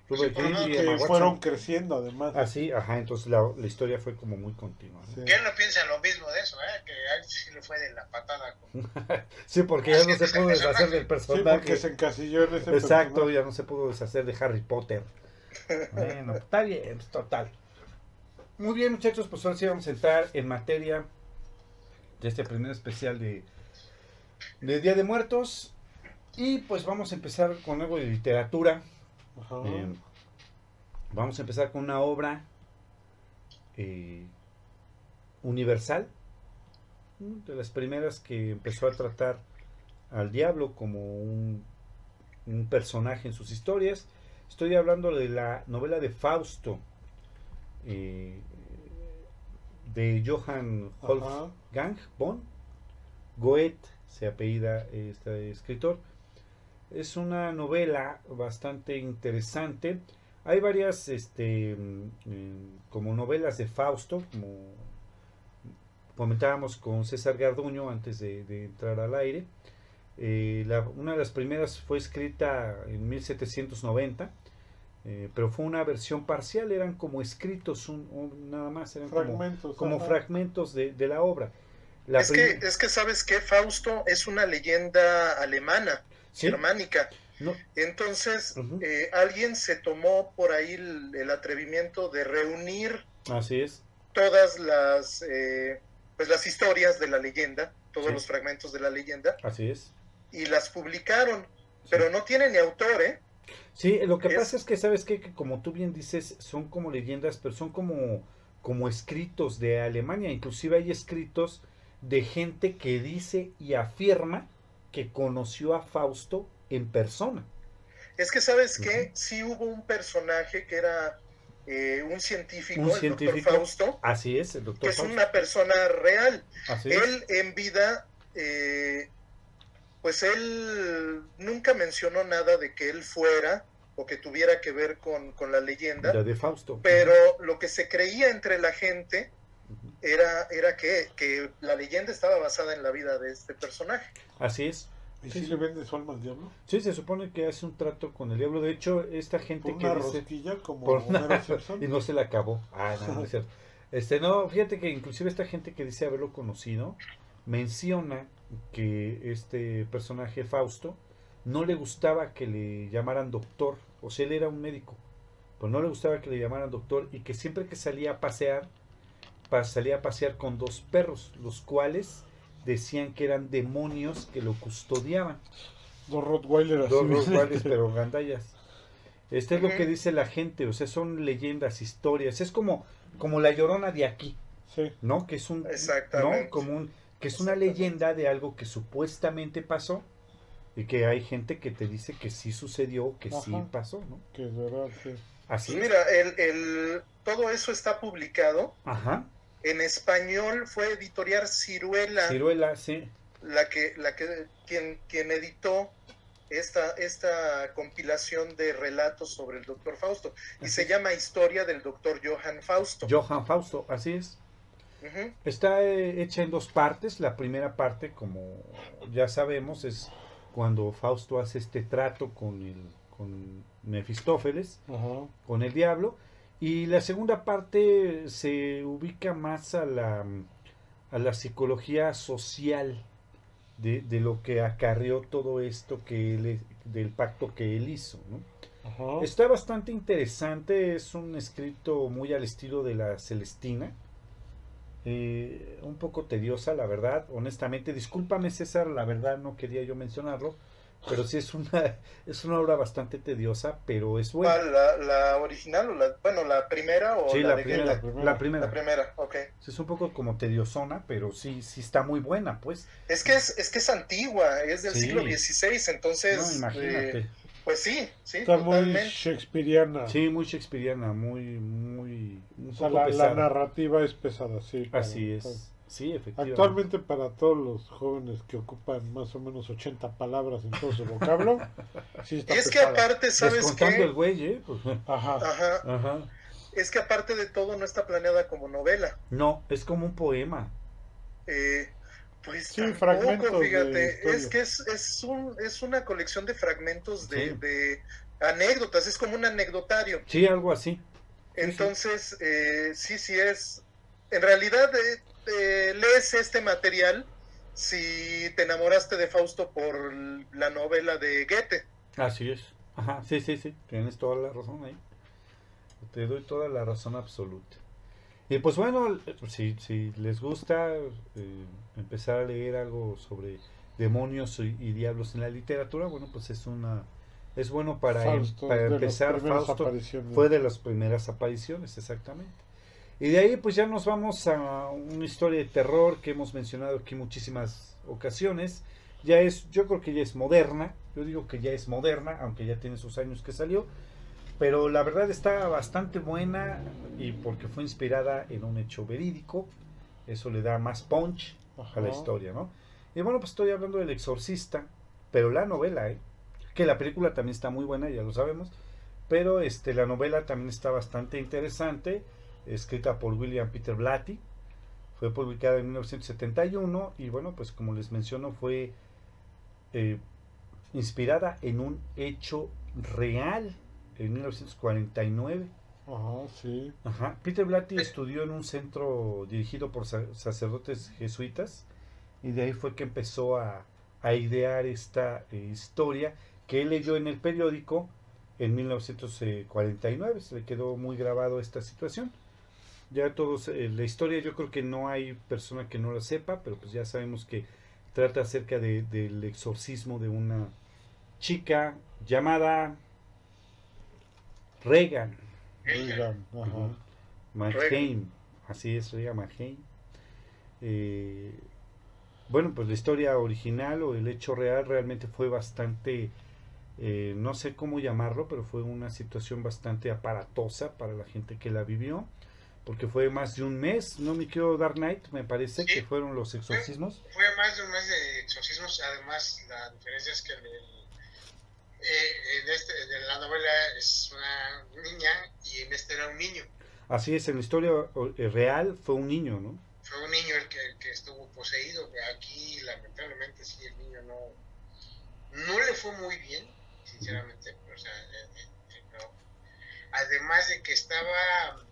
Rupert Sí, no, y Watson. fueron creciendo además. Así, ajá, entonces la, la historia fue como muy continua. ¿no? Sí. Que él no piensa lo mismo de eso, ¿eh? Que a él sí le fue de la patada. con- Sí, porque ya no se pudo deshacer personaje. del Sí, personaje. porque se encasilló en ese Exacto, personaje. ya no se pudo deshacer de Harry Potter. Bueno, está bien, total. Muy bien, muchachos, pues ahora sí vamos a entrar en materia de este primer especial de, de Día de Muertos. Y pues vamos a empezar con algo de literatura. Ajá. Eh, vamos a empezar con una obra eh, universal, ¿no? de las primeras que empezó a tratar al diablo como un, un personaje en sus historias. Estoy hablando de la novela de Fausto, eh, de Johann. Wolfgang von Goethe, se apellida este escritor. Es una novela bastante interesante. Hay varias, este, mm, mm, como novelas de Fausto, como comentábamos con César Garduño antes de, de entrar al aire. Eh, la- una de las primeras fue escrita en 1790, eh, pero fue una versión parcial, eran como escritos, un- un- nada más, eran como, Fragmentos. como ajá. fragmentos de, de la obra. La es, que, es que, ¿sabes qué? Fausto es una leyenda alemana, ¿Sí? germánica. No, Entonces, eh, alguien se tomó por ahí el, el atrevimiento de reunir así es. todas las, eh, pues las historias de la leyenda, todos Sí. los fragmentos de la leyenda, Así es. y las publicaron. Pero no tiene ni autor, ¿eh? Sí, lo que Es- pasa es que, ¿sabes qué? Que como tú bien dices, son como leyendas, pero son como, como escritos de Alemania. Inclusive hay escritos de gente que dice y afirma que conoció a Fausto en persona. Es que, ¿sabes qué? Sí hubo un personaje que era eh, un científico, Un el científico. doctor Fausto, Así es, el que doctor es Fausto. una persona real. Así es. Él en vida, eh, pues él nunca mencionó nada de que él fuera o que tuviera que ver con, con la leyenda, La de Fausto. pero lo que se creía entre la gente. Era, era que, que la leyenda estaba basada en la vida de este personaje. Así es. ¿Y Sí, si sí. le vende su alma al diablo? Sí, se supone que hace un trato con el diablo. De hecho, esta gente Por que una dice... rosquilla como por una- y no se la acabó. Ah, no, no es cierto. Este, no, fíjate que inclusive esta gente que dice haberlo conocido menciona que este personaje Fausto no le gustaba que le llamaran doctor, o sea, él era un médico, pero no le gustaba que le llamaran doctor y que siempre que salía a pasear, pa- salía a pasear con dos perros, los cuales decían que eran demonios que lo custodiaban. Dos Rottweiler así. Dos Rottweilers, pero gandallas. Este es lo que dice la gente, o sea, son leyendas, historias. Es como, como la llorona de aquí, Sí. ¿no? Que es un, Exactamente. ¿no? Como un, que es una leyenda de algo que supuestamente pasó y que hay gente que te dice que sí sucedió, que sí pasó, ¿no? Que es verdad, sí. Así. Pues es. mira, el, el- todo eso está publicado. Ajá. En español fue editorial Ciruela. Ciruela, sí. la que, la que quien, quien editó esta, esta compilación de relatos sobre el doctor Fausto. Y Así se es. llama Historia del doctor Johann Fausto. Johann Fausto, así es. Está eh, hecha en dos partes. La primera parte, como ya sabemos, es cuando Fausto hace este trato con el con Mefistófeles, con el diablo. Y la segunda parte se ubica más a la, a la psicología social de, de lo que acarrió todo esto que él, del pacto que él hizo. ¿no? Ajá. Está bastante interesante, es un escrito muy al estilo de la Celestina. Eh, un poco tediosa, la verdad, honestamente. Discúlpame, César, la verdad no quería yo mencionarlo, pero sí es una, es una obra bastante tediosa, pero es buena. ¿Cuál, la, la original o la, bueno, la primera o Sí, la, la de primera, la primera. La primera, ok. Sí, es un poco como tediosona, pero sí, sí está muy buena, pues. Es que es, es que es antigua, es del Sí. siglo XVI, entonces, No, imagínate. eh, pues sí, sí, Está muy shakespeariana. Sí, muy shakespeariana, muy, muy, un O sea, poco la, narrativa es pesada, sí. claro. Así es. Sí, efectivamente. Actualmente para todos los jóvenes que ocupan más o menos 80 palabras en todo su vocablo, sí está Y es que aparte, ¿sabes Descontando el qué? güey, ¿eh? Pues, Ajá. Ajá, Ajá. es que aparte de todo no está planeada como novela. No, es como un poema. Eh, pues Sí, tampoco, fragmentos fíjate, es que es, es, un, es una colección de fragmentos de, Sí. de, anécdotas, es como un anecdotario. Sí, algo así. Entonces, eh, sí, sí es. En realidad, eh, eh, lees este material si te enamoraste de Fausto por la novela de Goethe. Así es. Ajá, sí, sí, sí. Tienes toda la razón ahí. Te doy toda la razón absoluta. Y pues bueno, si, si les gusta eh, empezar a leer algo sobre demonios y, y diablos en la literatura, bueno, pues es una es bueno para, em- Fausto, para empezar. Fausto apariciones. fue de las primeras apariciones, exactamente. Y de ahí pues ya nos vamos a una historia de terror que hemos mencionado aquí muchísimas ocasiones. Ya es, yo creo que ya es moderna, yo digo que ya es moderna, aunque ya tiene sus años que salió, pero la verdad está bastante buena y porque fue inspirada en un hecho verídico, eso le da más punch a la Ajá. historia, ¿no? Y bueno, pues estoy hablando del exorcista, pero la novela, ¿eh? que la película también está muy buena, ya lo sabemos, pero este, la novela también está bastante interesante, escrita por William Peter Blatty, fue publicada en 1971 y bueno, pues como les menciono, fue eh, inspirada en un hecho real en 1949. Ajá, sí. Ajá. Peter Blatty estudió en un centro dirigido por sa- sacerdotes jesuitas y de ahí fue que empezó a, a idear esta eh, historia que él leyó en el periódico en 1949. Se le quedó muy grabado esta situación. Ya todos, eh, la historia yo creo que no hay persona que no la sepa, pero pues ya sabemos que trata acerca de- del exorcismo de una chica llamada Reagan. Reagan, así es, Reagan Manheim. Eh, bueno, pues la historia original o el hecho real realmente fue bastante, eh, no sé cómo llamarlo, pero fue una situación bastante aparatosa para la gente que la vivió, porque fue más de un mes, no me quiero dar night, me parece Sí. que fueron los exorcismos. Fue más de un mes de exorcismos. Además, la diferencia es que en, el- eh, en, este, en la novela es una niña y en este era un niño. Así es, en la historia eh, real fue un niño, ¿no? Fue un niño el que, el que estuvo poseído. Aquí, lamentablemente, sí, el niño no, no le fue muy bien, sinceramente. O sea, eh, eh, no. Además de que estaba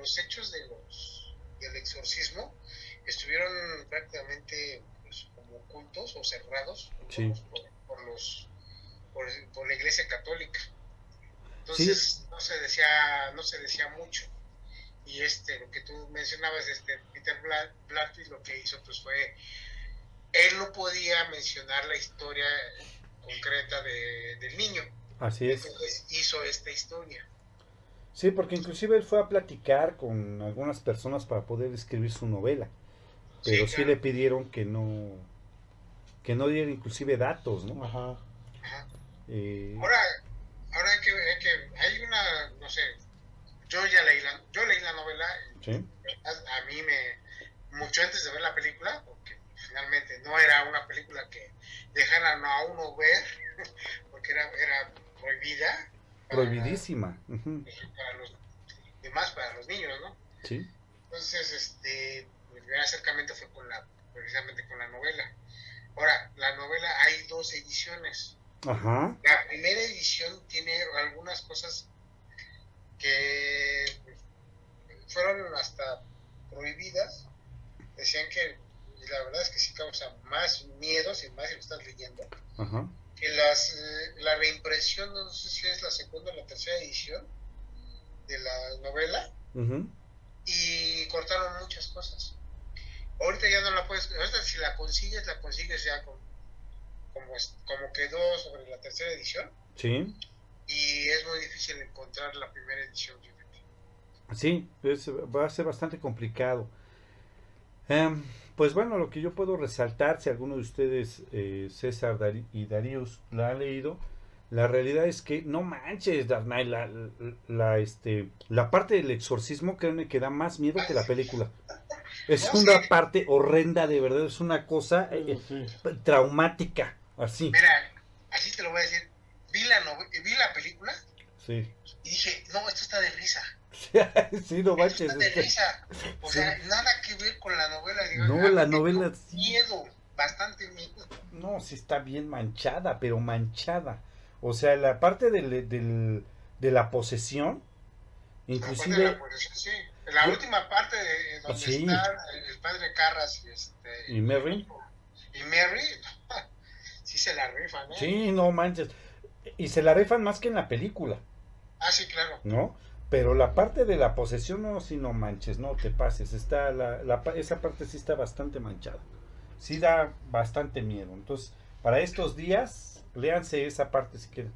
los hechos de los del exorcismo estuvieron prácticamente pues, como ocultos o cerrados Sí. por, por los por, por la Iglesia Católica. Entonces no se decía no se decía mucho y este lo que tú mencionabas este Peter Bla- Blatty lo que hizo pues fue él no podía mencionar la historia concreta de, del niño Así es. entonces hizo esta historia Sí, porque inclusive él fue a platicar con algunas personas para poder escribir su novela. Pero sí, claro. le pidieron que no que no diera inclusive datos, ¿no? Ajá. Ajá. Eh, ahora ahora hay que, hay que hay una no sé yo ya leí la yo leí la novela sí, a, a mí me mucho antes de ver la película porque finalmente no era una película que dejaran a uno ver porque era era prohibida prohibidísima. para los demás para los niños no Sí, entonces este mi primer acercamiento fue con la precisamente con la novela. Ahora la novela hay dos ediciones. Ajá, la primera edición tiene algunas cosas que pues, fueron hasta prohibidas. Decían que, y la verdad es que sí causa más miedo, si más si lo estás leyendo, ajá. Que las, eh, la reimpresión, no sé si es la segunda o la tercera edición de la novela, y cortaron muchas cosas. Ahorita ya no la puedes, ahorita si la consigues, la consigues ya con, como, es- como quedó sobre la tercera edición Sí, y es muy difícil encontrar la primera edición. sí, es- va a ser bastante complicado. Em, pues bueno, lo que yo puedo resaltar, si alguno de ustedes, eh, César Dari- y Darius, la han leído, la realidad es que no manches, Knight, la, la, la, este, la parte del exorcismo, créanme que da más miedo que la película. Es una parte horrenda, de verdad, es una cosa eh, sí. eh, traumática, así. Mira, así te lo voy a decir. Vi la, vi la película Sí, y dije, no, esto está de risa. sí, no manches. está de es risa. O sea, nada que ver con la novela. Digo, No, la novela sí. Miedo, bastante miedo. No, sí está bien manchada, pero manchada. O sea, la parte del, del- de la posesión, Inclusive, inclusive, la, pues, sí, la última parte de donde Sí. está el padre Carras y, este, ¿Y Mary? y Mary, sí se la rifan, ¿eh? sí, no manches. Y se la rifan más que en la película, Ah, sí, claro. ¿no? Pero la parte de la posesión, no, si no manches, no te pases. Está la, la esa parte sí está bastante manchada. Sí da bastante miedo. Entonces, para estos días, léanse esa parte si quieren.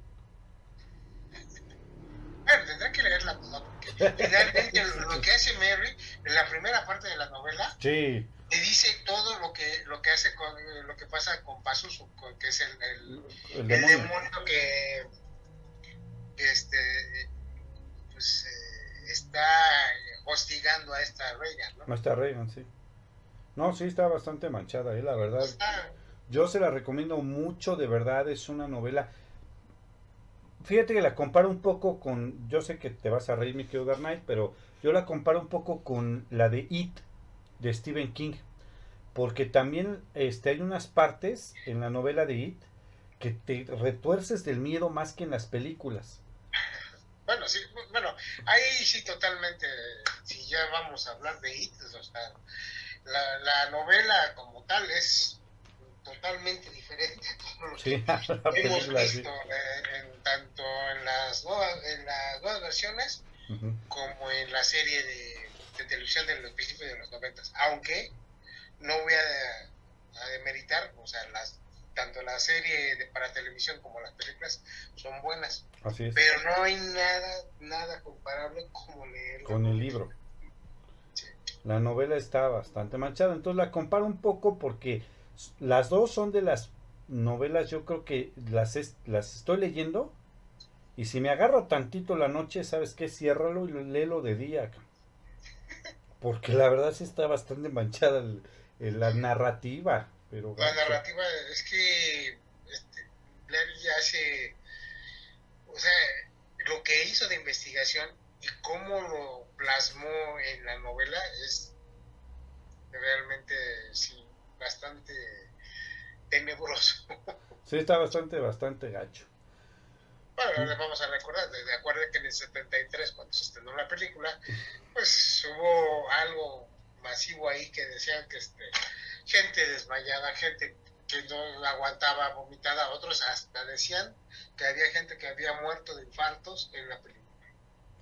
Bueno, tendré que leerla toda, porque finalmente lo que hace Mary en la primera parte de la novela Sí, te dice todo lo que lo que hace con lo que pasa con Pazuzu, que es el, el, el el demonio. demonio que, este pues está hostigando a esta Reagan, ¿no? Está Reagan, sí. No, sí está bastante manchada, eh, la verdad. Yo se la recomiendo mucho, de verdad, es una novela. Fíjate que la comparo un poco con, yo sé que te vas a reír, mi querido Dark Knight, pero yo la comparo un poco con la de It, de Stephen King, porque también este, hay unas partes en la novela de It que te retuerces del miedo más que en las películas. Bueno, sí, bueno, ahí sí totalmente, si ya vamos a hablar de It, o sea, la, la novela como tal es totalmente diferente a todo lo Sí, que hemos película, visto eh, en, tanto en las nuevas en las nuevas versiones como en la serie de, de televisión de los principios de los noventas aunque no voy a, a demeritar o sea las tanto la serie de, para televisión como las películas son buenas Así es, pero no hay nada nada comparable como leer con el libro. Sí. La novela está bastante manchada, entonces la comparo un poco porque las dos son de las novelas, yo creo que las, es- las estoy leyendo y si me agarro tantito la noche, ¿sabes qué? Ciérralo y léelo de día. Porque la verdad sí está bastante manchada el- el- la narrativa. Pero La narrativa es que este, Larry hace, o sea, lo que hizo de investigación y cómo lo plasmó en la novela es realmente, sí, bastante tenebroso. Sí, está bastante, bastante gacho. Bueno, les vamos a recordar, de, de acuerdo que en el 73, cuando se estrenó la película, pues hubo algo masivo ahí que decían que este, gente desmayada, gente que no aguantaba vomitada, otros hasta decían que había gente que había muerto de infartos en la película.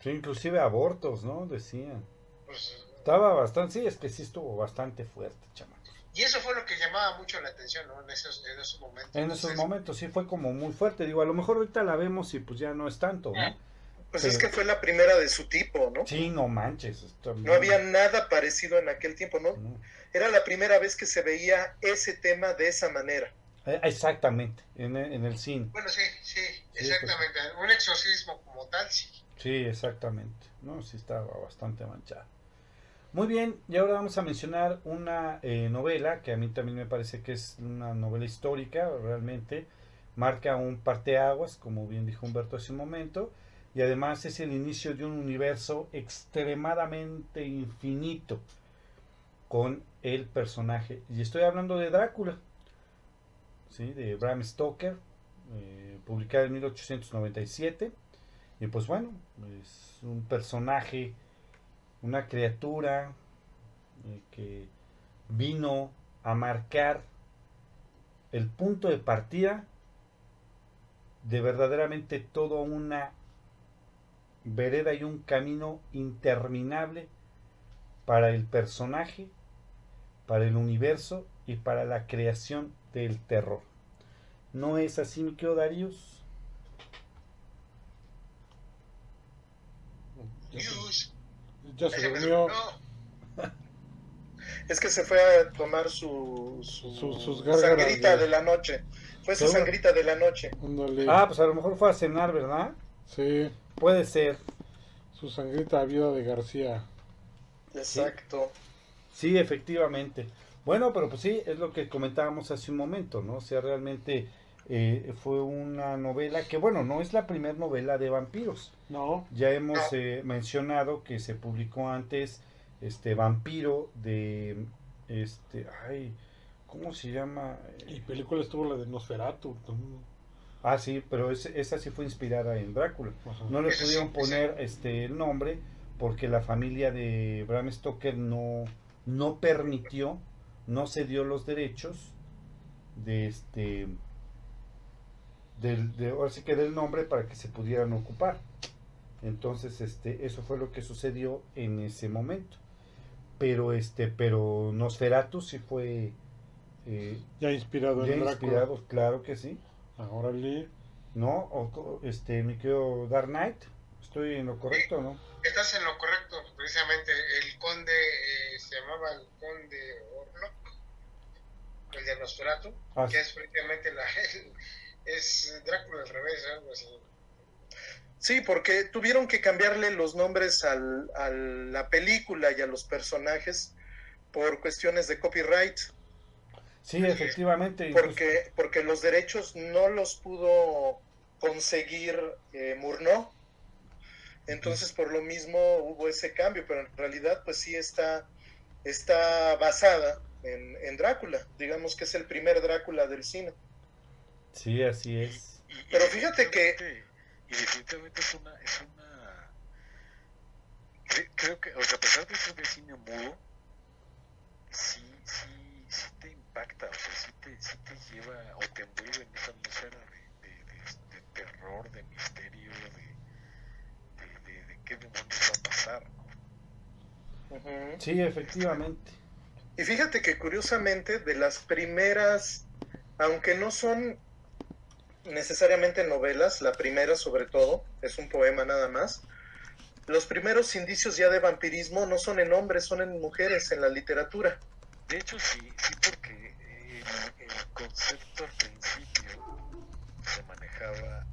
Sí, inclusive abortos, ¿no? Decían. Pues, Estaba bastante, sí, es que sí estuvo bastante fuerte, chamacos. y eso fue lo que llamaba mucho la atención ¿no? en, esos, en esos momentos. En esos momentos sí fue como muy fuerte. Digo, a lo mejor ahorita la vemos y pues ya no es tanto, ¿no? Pues Sí. es que fue la primera de su tipo, ¿no? Sí, no manches. No había nada parecido en aquel tiempo, ¿no? No. Era la primera vez que se veía ese tema de esa manera. Eh, Exactamente, en el, en el cine. Bueno, sí, sí, pues. exactamente. Un exorcismo como tal, sí. Sí, exactamente. No, sí estaba bastante manchada. Muy bien, y ahora vamos a mencionar una eh, novela que a mí también me parece que es una novela histórica, realmente marca un parteaguas, como bien dijo Humberto hace un momento, y además es el inicio de un universo extremadamente infinito con el personaje. Y estoy hablando de Drácula, ¿sí? de Bram Stoker, eh, publicada en 1897. Y pues bueno, es un personaje, una criatura eh, que vino a marcar el punto de partida de verdaderamente toda una vereda y un camino interminable para el personaje, para el universo y para la creación del terror. ¿No es así, mi querido Darius? News. Ya se durmió. Es que se fue a tomar su, su, Su- sus gárgaras sangrita de- de la noche. Fue su sangrita de la noche. Ah, pues a lo mejor fue a cenar, ¿verdad? Sí, Puede ser. su sangrita viuda de García. Exacto. Sí, efectivamente. Bueno, pero pues sí, es lo que comentábamos hace un momento, ¿no? O sea, realmente eh, fue una novela que, bueno, no es la primera novela de vampiros. No, Ya hemos eh, mencionado que se publicó antes este Vampiro de este, ay, ¿cómo se llama? y película estuvo la de Nosferatu. Ah, sí, pero ese- esa sí fue inspirada en Drácula. Ajá. No le sí, pudieron sí. poner este el nombre porque la familia de Bram Stoker no, no permitió, no se dio los derechos de este del, de, ahora sí que del nombre para que se pudieran ocupar. Entonces, este, eso fue lo que sucedió en ese momento. Pero este, pero Nosferatu sí fue eh, Ya inspirado ya en Drácula. inspirado, claro que sí. Ahora lee. ¿No? O este, mi querido Dark Knight, ¿estoy en lo correcto no? Estás en lo correcto, precisamente. El conde eh, se llamaba el conde Orlok, el de Nosferatu, Ah, que es prácticamente la. Es Drácula al revés, algo así. Sí, porque tuvieron que cambiarle los nombres al- a la película y a los personajes por cuestiones de copyright, Sí, efectivamente. porque, porque los derechos no los pudo conseguir eh, Murnau. Entonces, por lo mismo hubo ese cambio, pero en realidad, pues sí está, está basada en, en Drácula. Digamos que es el primer Drácula del cine. Sí, así es. Y- y Pero fíjate que- Y definitivamente es una... Es una cre- creo que, o sea, a pesar de ser de cine mudo, sí, sí, sí te impacta, o sea, sí te, sí te lleva o te envuelve en esa atmósfera de, de, de- de terror, de misterio, de, de, de- de qué demonios va a pasar. Sí, efectivamente. Y fíjate que curiosamente de las primeras, aunque no son necesariamente novelas, la primera sobre todo, es un poema nada más, los primeros indicios ya de vampirismo no son en hombres, son en mujeres en la literatura. De hecho, sí, sí, porque el, el concepto al principio se manejaba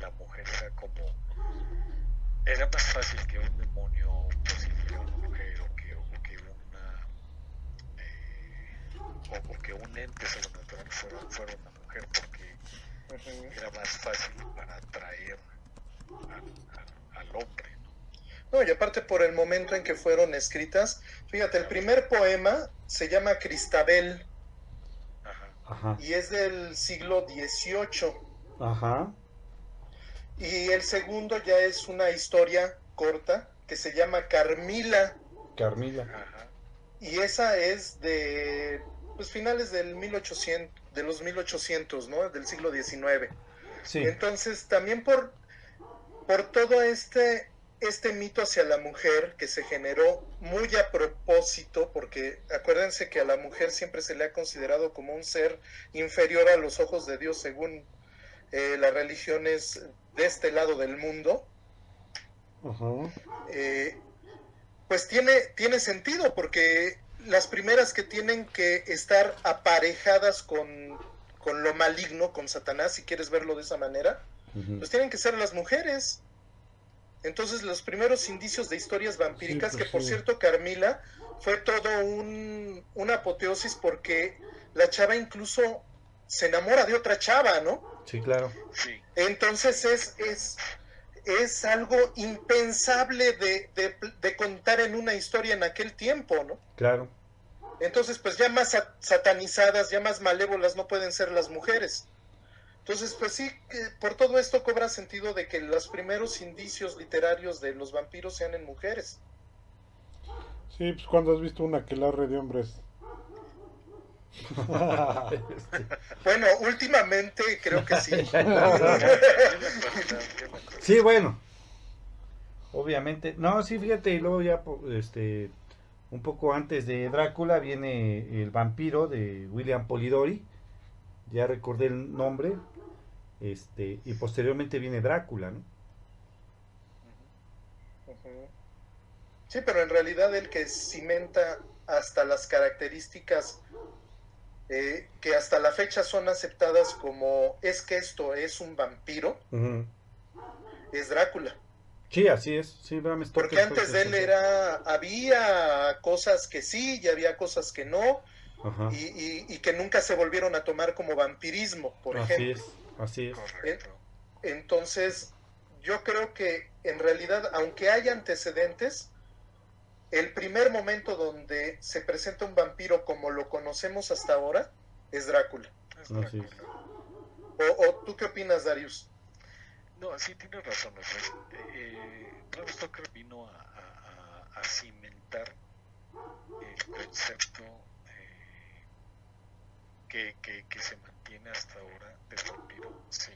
la mujer era como. Era más fácil que un demonio poseyera una mujer o que, o que una. eh, o, o que un ente sobrenatural fuera, fuera una mujer, porque era más fácil para atraer al, al- al hombre. ¿no? No, y aparte por el momento en que fueron escritas, fíjate, el primer poema se llama Cristabel. Ajá. y es del siglo XVIII. Ajá. Y el segundo ya es una historia corta que se llama Carmila. Carmila. Ajá. Y esa es de pues finales del 1800, de los 1800, ¿no? Del siglo XIX. Sí. Entonces, también por, por todo este, este mito hacia la mujer que se generó muy a propósito, porque acuérdense que a la mujer siempre se le ha considerado como un ser inferior a los ojos de Dios según eh, las religiones de este lado del mundo. Eh, pues tiene, tiene sentido, porque las primeras que tienen que estar aparejadas con, con lo maligno, con Satanás, si quieres verlo de esa manera, Ujú. pues tienen que ser las mujeres. Entonces los primeros indicios de historias vampíricas, Sí, pues que por sí. cierto Carmila fue todo un, una apoteosis porque la chava incluso se enamora de otra chava, ¿no? Sí, claro. Sí. Entonces es, es, es algo impensable de, de- de contar en una historia en aquel tiempo, ¿no? Claro. Entonces, pues ya más sa- satanizadas, ya más malévolas no pueden ser las mujeres. Entonces, pues sí, que por todo esto cobra sentido de que los primeros indicios literarios de los vampiros sean en mujeres. Sí, pues cuando has visto una aquelarre de hombres. Bueno, últimamente creo que sí. Sí, bueno. Obviamente. No, sí, fíjate, y luego ya, este, un poco antes de Drácula viene el vampiro de William Polidori. Ya recordé el nombre. Este, y posteriormente viene Drácula, ¿no? Sí, pero en realidad el que cimenta hasta las características eh, que hasta la fecha son aceptadas como es que esto es un vampiro, es Drácula. Sí, así es. Sí, Bram Stoker Porque antes de él era, había cosas que sí y había cosas que no, Ajá. y, y- y que nunca se volvieron a tomar como vampirismo, por Así ejemplo. es, así es. Correcto. Entonces, yo creo que en realidad, aunque haya antecedentes, el primer momento donde se presenta un vampiro como lo conocemos hasta ahora es Drácula. Es Así es. ¿O, o tú qué opinas, Darius? No, sí tienes razón. sea, eh, Bram Stoker vino a, a- a- cimentar el concepto eh, que, que, que se mantiene hasta ahora del vampiro. Sí,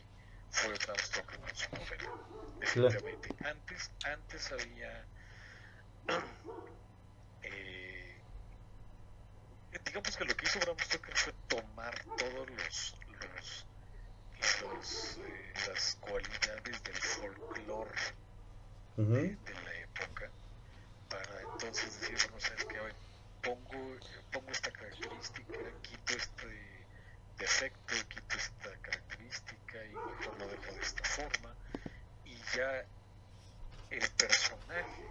fue Bram Stoker con su novela. Definitivamente. Antes, antes había. eh, digamos que lo que hizo Bram Stoker fue tomar todos los. los los, eh, las cualidades del folclore de, de la época para entonces decir, bueno, sabes que hoy pongo, pongo esta característica, quito este defecto, quito esta característica y mejor lo dejo de esta forma y ya el personaje,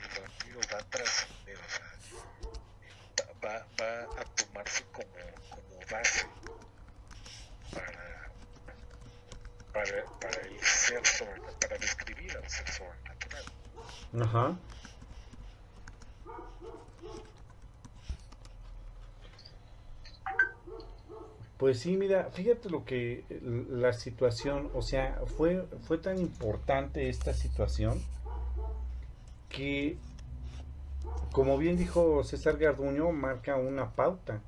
el vampiro va a trascender, va, va, a tomarse como, como base para, para, para el ser sobre, para describir al ser sobrenatural. Ajá. Pues sí, mira, fíjate lo que la situación, o sea, fue, fue tan importante esta situación que, como bien dijo César Garduño, marca una pauta.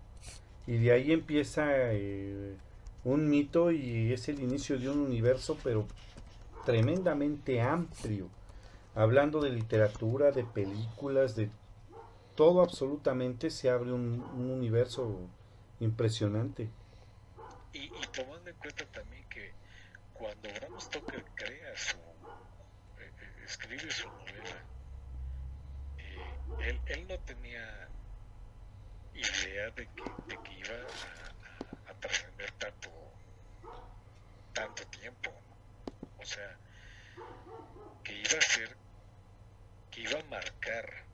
Y de ahí empieza eh, un mito y es el inicio de un universo, pero tremendamente amplio. Hablando de literatura, de películas, de todo absolutamente, se abre un, un universo impresionante. Y, tomando en cuenta también que cuando Bram Stoker crea su, eh, eh, escribe su él, no tenía idea de que, de que iba a, trascender tanto, tanto tiempo. O sea, que iba a ser, que iba a marcar,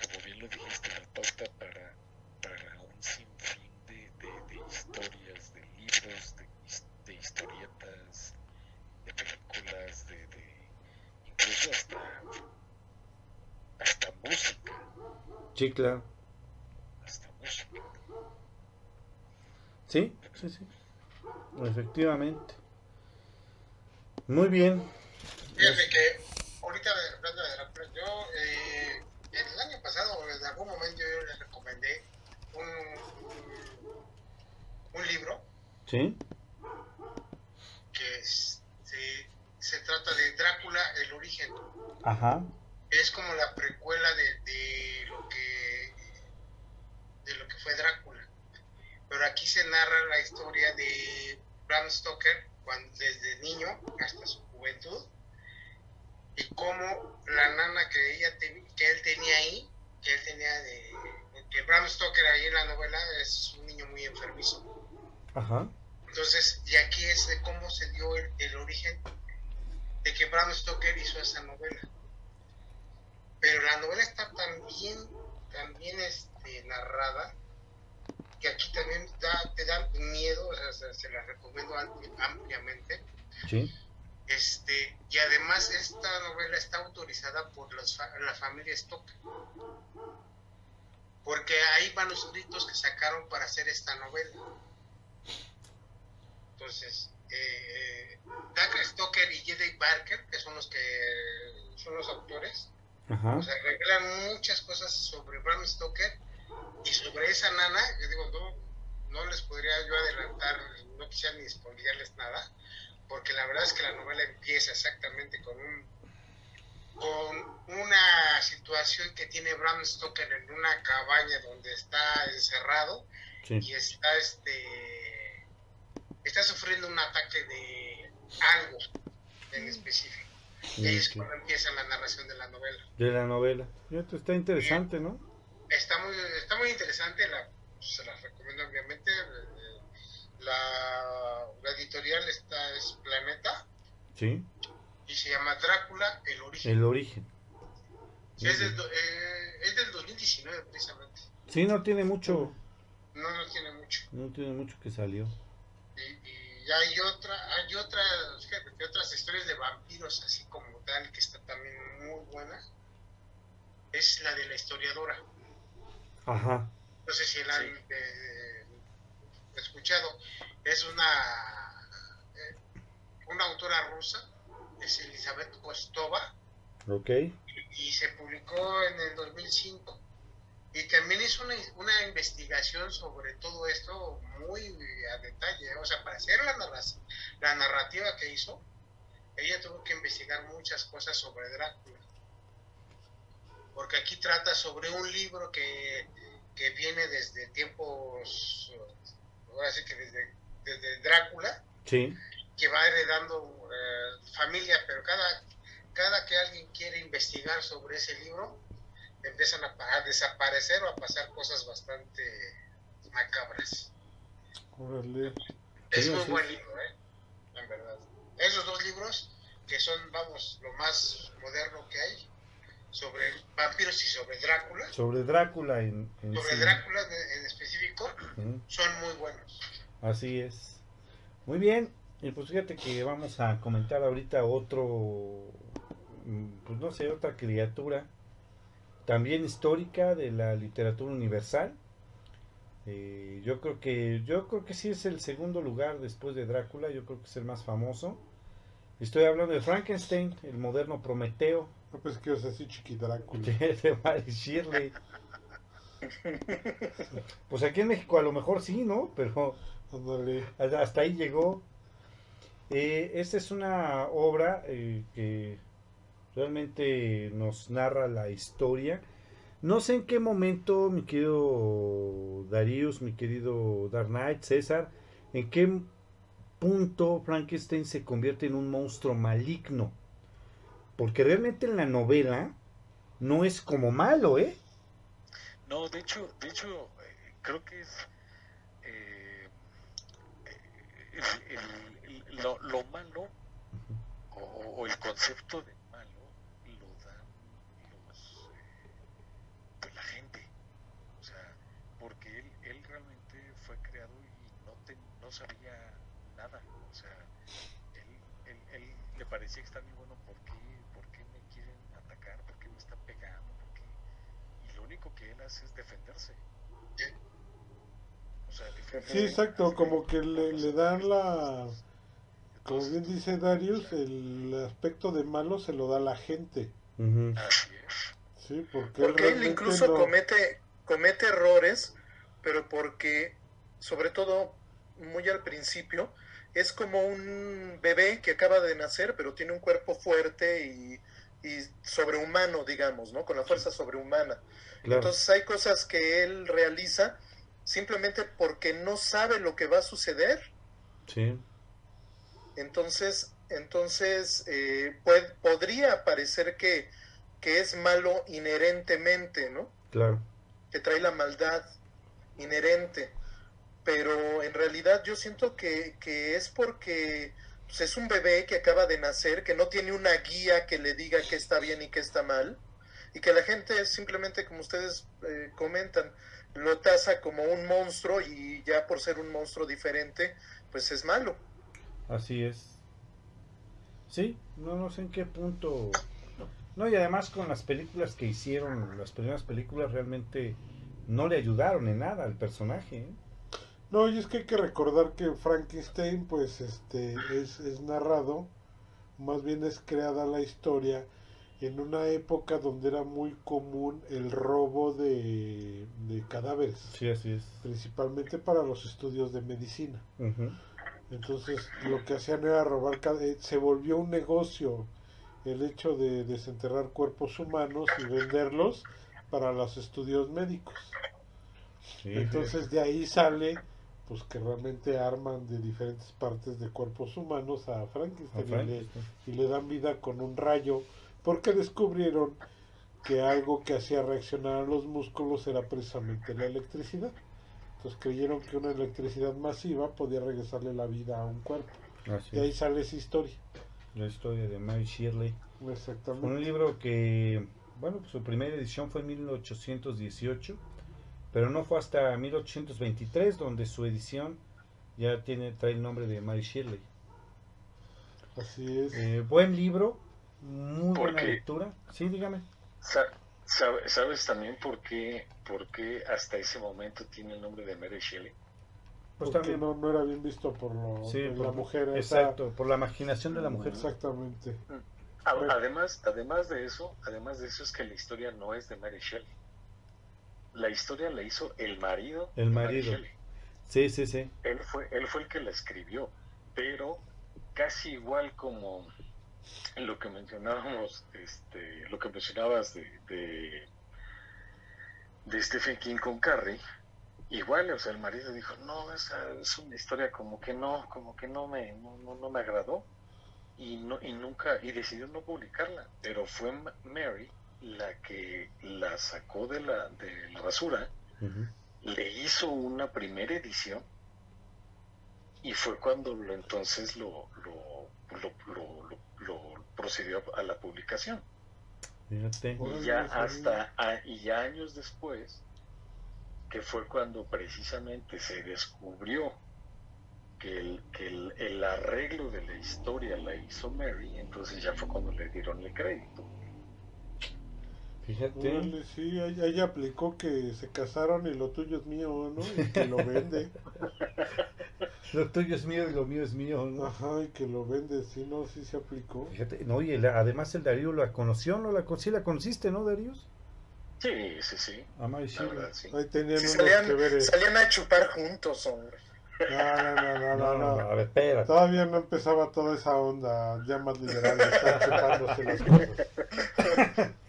como bien lo dijiste, la pauta para, para un sinfín de, de, de historias, de libros, de, de historietas, de películas, de, de incluso hasta, Sí, claro. hasta música. Sí, sí, sí. Efectivamente. Muy bien. Fíjate que ahorita hablando de Drácula, yo eh, el año pasado, en algún momento yo les recomendé un, un, un libro Sí. que es- se, se trata de Drácula, el origen. Ajá. Es como la precuela de, de lo que de lo que fue Drácula. Pero aquí se narra la historia de Bram Stoker cuando, desde niño hasta su juventud y cómo la nana que ella te- que él tenía ahí, que él tenía de que Bram Stoker ahí en la novela es un niño muy enfermizo. Ajá. Entonces, y aquí es de cómo se dio el, el origen de que Bram Stoker hizo esa novela. Pero la novela está tan bien, tan bien este, narrada, que aquí también da, te da miedo, o sea, se, se la recomiendo ampli- ampliamente. Sí. Este, y además esta novela está autorizada por los la familia Stoker. Porque hay manuscritos que sacaron para hacer esta novela. Entonces, eh, Stoker y J.D. Barker, que son los que son los autores, Ajá. revelan muchas cosas sobre Bram Stoker y sobre esa nana, que digo, no, no les podría yo adelantar, no quisiera ni spoilearles nada, porque la verdad es que la novela empieza exactamente con un con una situación que tiene Bram Stoker en una cabaña donde está encerrado Sí. y está este está sufriendo un ataque de algo en específico. Y ahí es cuando empieza la narración de la novela. De la novela. Fíjate, está interesante, ¿no? Está muy, está muy interesante, la, se las recomiendo obviamente. eh, La, la editorial está es Planeta Sí. y se llama Drácula, el origen. El origen. Sí, es, del, eh, es del 2019 precisamente. Sí, no tiene mucho. No, no tiene mucho. No tiene mucho que salió. Y, y hay otra, hay otras, fíjate que otras historias de vampiros así como tal que está también muy buena. Es la de la historiadora. Ajá. No sé si la han, eh, escuchado. Es una, eh, una autora rusa, es Elizabeth Kostova. Ok. Y se publicó en el 2005. Y también hizo una, una investigación sobre todo esto muy a detalle. O sea, para hacer la, la narrativa que hizo, ella tuvo que investigar muchas cosas sobre Drácula. Aquí trata sobre un libro que, que viene desde tiempos, ahora sí que desde, desde Drácula, sí. que va heredando eh, familia, pero cada, cada que alguien quiere investigar sobre ese libro, empiezan a, a, desaparecer o a pasar cosas bastante macabras. Órale. Es muy buen libro, ¿eh? En verdad. Esos dos libros, que son, vamos, lo más moderno que hay, sobre vampiros y sobre Drácula. Sobre Drácula en, en Sobre sí. Drácula en, específico, son muy buenos. Así es. Muy bien. Y pues fíjate que vamos a comentar ahorita otro, mm, pues no sé, otra criatura también histórica de la literatura universal. Eh, yo creo que yo creo que sí es el segundo lugar después de Drácula. Yo creo que es el más famoso. Estoy hablando de Frankenstein, el moderno Prometeo No pues que es así chiqui Drácula. de, de Mary Shirley. Pues aquí en México a lo mejor sí, ¿no? Pero hasta ahí llegó. Eh, esta es una obra eh, que realmente nos narra la historia. No sé en qué momento, mi querido Darius, mi querido Dark Knight, César, en qué punto Frankenstein se convierte en un monstruo maligno. Porque realmente en la novela no es como malo, ¿eh? No, de hecho, de hecho, eh, creo que es eh, el- el- el- lo, lo malo o, o el concepto de malo lo dan los eh, pues la gente, o sea, porque él, él realmente fue creado y no te- no sabía nada, o sea, él, él, él le parecía extraño, bueno, ¿por qué, por qué me quieren atacar? ¿Por qué me están pegando? ¿Por qué? Y lo es defenderse. O sea, defenderse. Sí, exacto, como que le, le dan la... Como bien dice Darius, el aspecto de malo se lo da la gente. Así es. Sí, porque, él Porque él realmente incluso no- comete, comete errores, pero porque, sobre todo, muy al principio, es como un bebé que acaba de nacer, pero tiene un cuerpo fuerte y, y sobrehumano, digamos, ¿no? Con la fuerza sobrehumana. Claro. Entonces hay cosas que él realiza simplemente porque no sabe lo que va a suceder. Sí. Entonces, entonces eh, puede- podría parecer que, que es malo inherentemente, ¿no? Claro. que trae la maldad inherente, pero en realidad yo siento que, que es porque pues, es un bebé que acaba de nacer, que no tiene una guía que le diga qué está bien y qué está mal, y que la gente simplemente, como ustedes eh, comentan, lo tasa como un monstruo y ya por ser un monstruo diferente, pues es malo. Así es. Sí, no, no sé en qué punto. No, y además con las películas que hicieron, las primeras películas realmente no le ayudaron en nada al personaje. ¿eh? No, y es que hay que recordar que Frankenstein, pues, este, es, es narrado, más bien es creada la historia en una época donde era muy común el robo de, de cadáveres, Sí, así es. principalmente para los estudios de medicina. Entonces, lo que hacían era robar, eh, se volvió un negocio el hecho de desenterrar cuerpos humanos y venderlos para los estudios médicos. Sí, Entonces de ahí sale pues que realmente arman de diferentes partes de cuerpos humanos a a Frankenstein, y, le, y le dan vida con un rayo porque descubrieron que algo que hacía reaccionar a los músculos era precisamente la electricidad. Entonces creyeron que una electricidad masiva podía regresarle la vida a un cuerpo. Así Y ahí sale esa historia. La historia de Mary Shirley. Fue un Exactamente. libro que, bueno, pues su primera edición fue en 1818, pero no fue hasta 1823 donde su edición ya tiene trae el nombre de Mary Shirley. Así es. Eh, buen libro, muy ¿Por buena lectura. Sí, dígame. Sa- sabe- ¿Sabes también por qué, por qué hasta ese momento tiene el nombre de Mary Shelley? Pues porque también. no, no era bien visto por lo, Sí, de por- la mujer. esa- Exacto, por la imaginación de la mujer. Exactamente. A- Bueno. Además, además de eso, además de eso es que la historia no es de Mary Shelley. La historia la hizo el marido. El marido. Sí, sí, sí. Él fue, él fue el que la escribió, pero casi igual como lo que mencionábamos, este, lo que mencionabas de, de, de Stephen King con Carrie, igual, o sea, el marido dijo, no, esa es una historia como que no, como que no me, no, no, no me agradó y no, y nunca, y decidió no publicarla, pero fue Ma- Mary la que la sacó de la, de la basura le hizo una primera edición y fue cuando lo, entonces lo, lo, lo, lo- lo- lo procedió a la publicación. Fíjate. Y ya hasta a- y ya años después, que fue cuando precisamente se descubrió que el, que el, el arreglo de la historia la hizo Mary, entonces ya fue cuando le dieron el crédito. Fíjate. Órale, sí, ella, ella aplicó que se casaron y lo tuyo es mío, ¿no? Y que lo vende. Lo tuyo es mío y lo mío es mío, ¿no? Ajá, y que lo vende, sí, no, sí se aplicó. Fíjate, no, y el- además el Darío la conoció, ¿no? La, sí la conociste, ¿no, Darío? Sí, sí, sí. A Mary La Shelley. verdad, sí. Ahí tenían Sí, unos salían, que ver. salían a chupar juntos, hombre. No, no, no, no, No, no, no, a ver, espérate. Todavía no empezaba toda esa onda ya más liberal de estar chupándose las cosas.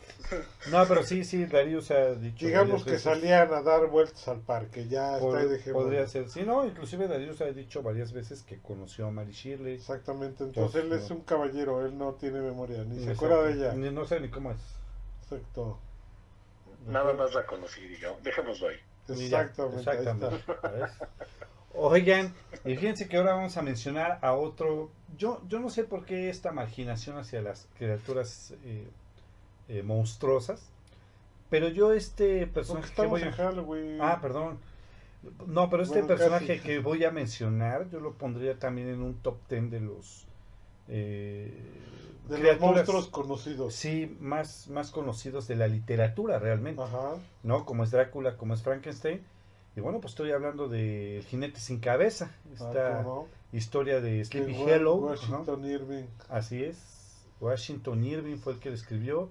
No, pero sí, sí, Darío se ha dicho. Digamos que veces. salían a dar vueltas al parque, ya Pod- está ahí dejémoslo. podría ser. Sí, no, inclusive Darío se ha dicho varias veces que conoció a Mary Shirley. Exactamente, entonces él es un caballero, él no tiene memoria, ni se acuerda de ella. Ni- no sé ni cómo es. Exacto. Nada más la conocí, digamos. Dejémoslo ahí. Exactamente, ahí Exactamente. Oigan, y fíjense que ahora vamos a mencionar a otro. Yo, yo no sé por qué esta marginación hacia las criaturas eh, eh, monstruosas, pero yo este personaje que voy a... Halloween. Ah, perdón. No, pero este Bueno, personaje casi. que voy a mencionar, yo lo pondría también en un top 10 de los eh, de los monstruos conocidos. sí, más, más conocidos de la literatura realmente, Ajá. ¿no? Como es Drácula, como es Frankenstein. Y bueno, pues estoy hablando de El jinete sin cabeza, Ah, esta ¿cómo historia de? Sleepy Hollow. Washington Irving. Así es. Washington Irving fue el que lo escribió.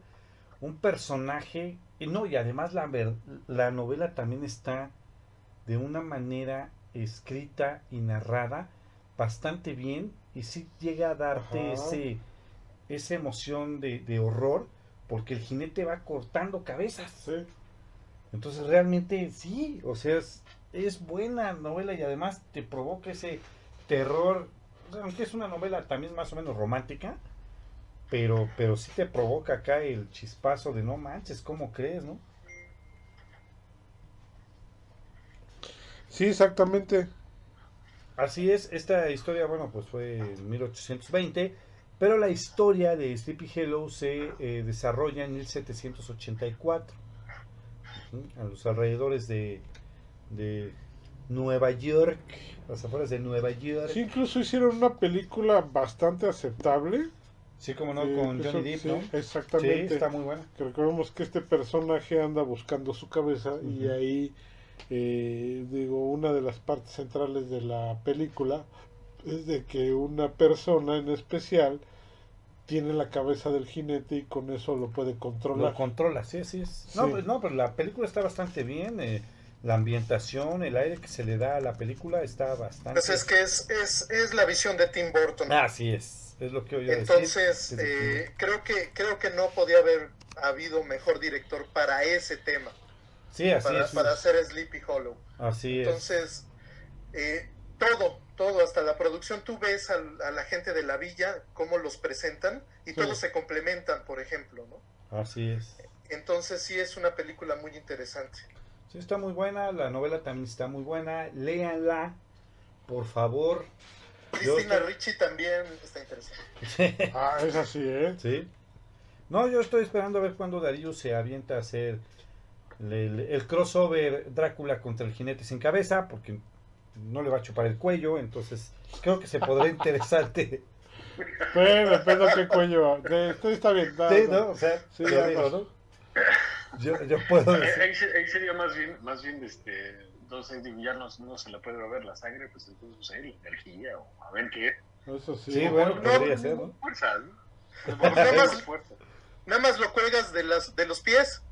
Un personaje. Y no, y además la, ver- la novela también está de una manera escrita y narrada bastante bien. Y sí llega a darte Ajá. ese, esa emoción de, de horror. Porque el jinete va cortando cabezas. Sí. Entonces realmente sí, o sea, es, es buena novela y además te provoca ese terror, aunque es una novela también más o menos romántica, pero, pero sí te provoca acá el chispazo de no manches, ¿cómo crees, no? Sí, exactamente. Así es, esta historia, bueno, pues fue en 1820, pero la historia de Sleepy Hollow se eh, desarrolla en 1784, Ujú, a los alrededores de, de Nueva York, las afueras de Nueva York. Sí, incluso hicieron una película bastante aceptable. Sí, como no, eh, con Johnny Depp, sí, ¿no? Exactamente. Sí, está muy buena. que recordemos que este personaje anda buscando su cabeza y ahí eh, digo una de las partes centrales de la película es de que una persona en especial tiene la cabeza del jinete y con eso lo puede controlar Lo controla, sí, sí es. No, pues, no, pero la película está bastante bien. eh, la ambientación, el aire que se le da a la película está bastante. Pues es que es, es, es la visión de Tim Burton. Así es, es lo que oía Entonces, eh, creo que creo que no podía haber habido mejor director para ese tema, Sí, así para, es. para hacer Sleepy Hollow. Así es. Entonces, eh, todo, todo, hasta la producción, tú ves a, la gente de la villa, cómo los presentan, y Sí. todos se complementan, por ejemplo, ¿no? Así es. Entonces sí es una película muy interesante. Sí, está muy buena. La novela también está muy buena. Léanla, por favor. Cristina estoy- Ricci también está interesante. ah es así eh Sí. No, yo estoy esperando a ver cuándo Darío se avienta a hacer el, el- el crossover Drácula contra el jinete sin cabeza, porque no le va a chupar el cuello, entonces creo que se podrá interesante. bueno depende de qué cuello de- esto está bien da- Sí. ¿no? O sea, Sí, yo ya digo, pasó. ¿no? Yo, yo puedo Ahí, decir. ahí ahí sería más bien, más bien este, entonces digo, ya no, no se le puede beber la sangre, pues entonces pues, ahí, la energía o a ver qué. Eso sí. Sí, bueno, No, podría ser, ¿no? Fuerza, ¿no? Pues nada más- Fuerza. Nada más lo cuelgas de, las, de los pies.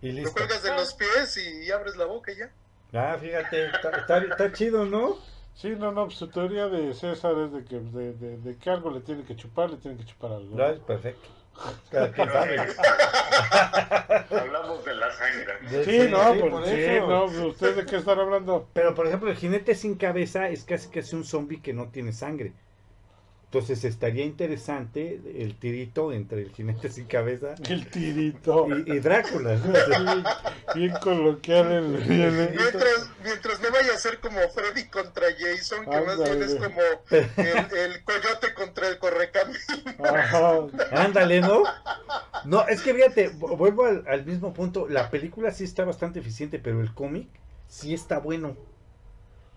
Y Lo listo. cuelgas de los pies y abres la boca y ya. Ah, fíjate, está, está, está chido, ¿no? Sí, no, no, pues su teoría de César es de que, de, de, de que algo le tiene que chupar, le tiene que chupar algo. No, es perfecto. Hablamos de la sangre. De- Sí, no, sí, por sí, eso. no, pues, ¿ustedes de qué están hablando? Pero por ejemplo, el jinete sin cabeza es casi casi un zombie que no tiene sangre. Entonces estaría interesante el tirito entre el jinete sin cabeza El tirito. y, y Drácula. Bien coloquial el viene. Mientras, mientras no vaya a ser como Freddy contra Jason, que más bien es como el, el coyote contra el correcamino. Ándale, ¿no? No, es que fíjate, vu- vuelvo al, al mismo punto. La película sí está bastante eficiente, pero el cómic sí está bueno.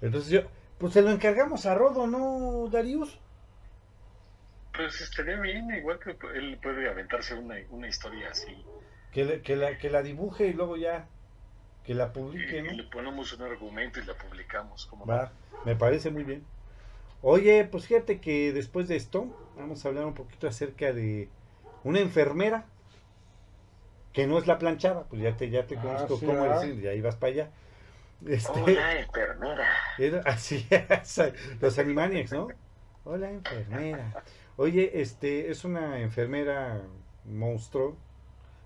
Entonces yo, pues se lo encargamos a Rodo, ¿no, Darius? Pues estaría bien, igual que él puede aventarse una, una historia así. Que, le- que, la, que la dibuje y luego ya que la Y, publique, y ¿no? le ponemos un argumento y la publicamos. como Va, me parece muy bien. Oye, pues fíjate que después de esto vamos a hablar un poquito acerca de una enfermera que no es la planchada, pues ya te ya te Ah, conozco sí, cómo ¿verdad? eres, y ahí vas para allá. Este, Hola, enfermera. era así es, los Animaniacs, ¿no? Hola, enfermera. Oye, este es una enfermera monstruo.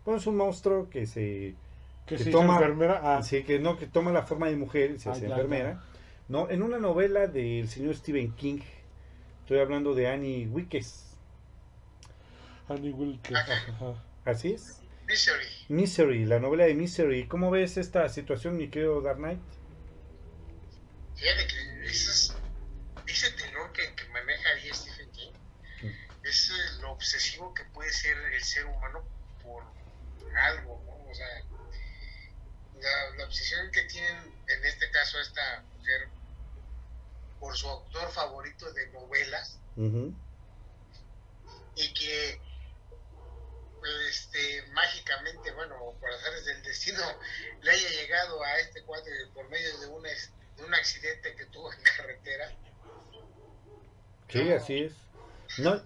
Bueno, es un monstruo que se Que Que sí, toma- enfermera. Ah, Así que no, que toma la forma de mujer y se Ah, hace ya, enfermera. No, en una novela del señor Stephen King. Estoy hablando de Annie Wickes. Annie Wilkes. Así es. Misery. Misery, la novela de Misery. ¿Cómo ves esta situación, mi querido Dark Knight? Fíjate que ese, es- ese tenor que, que maneja ahí King es lo obsesivo que puede ser el ser humano por algo, ¿no? O sea, la, la obsesión que tienen en este caso esta mujer por su autor favorito de novelas y que este mágicamente, bueno, por azares del destino, le haya llegado a este cuadro por medio de de un accidente que tuvo en carretera. Sí, así es. No,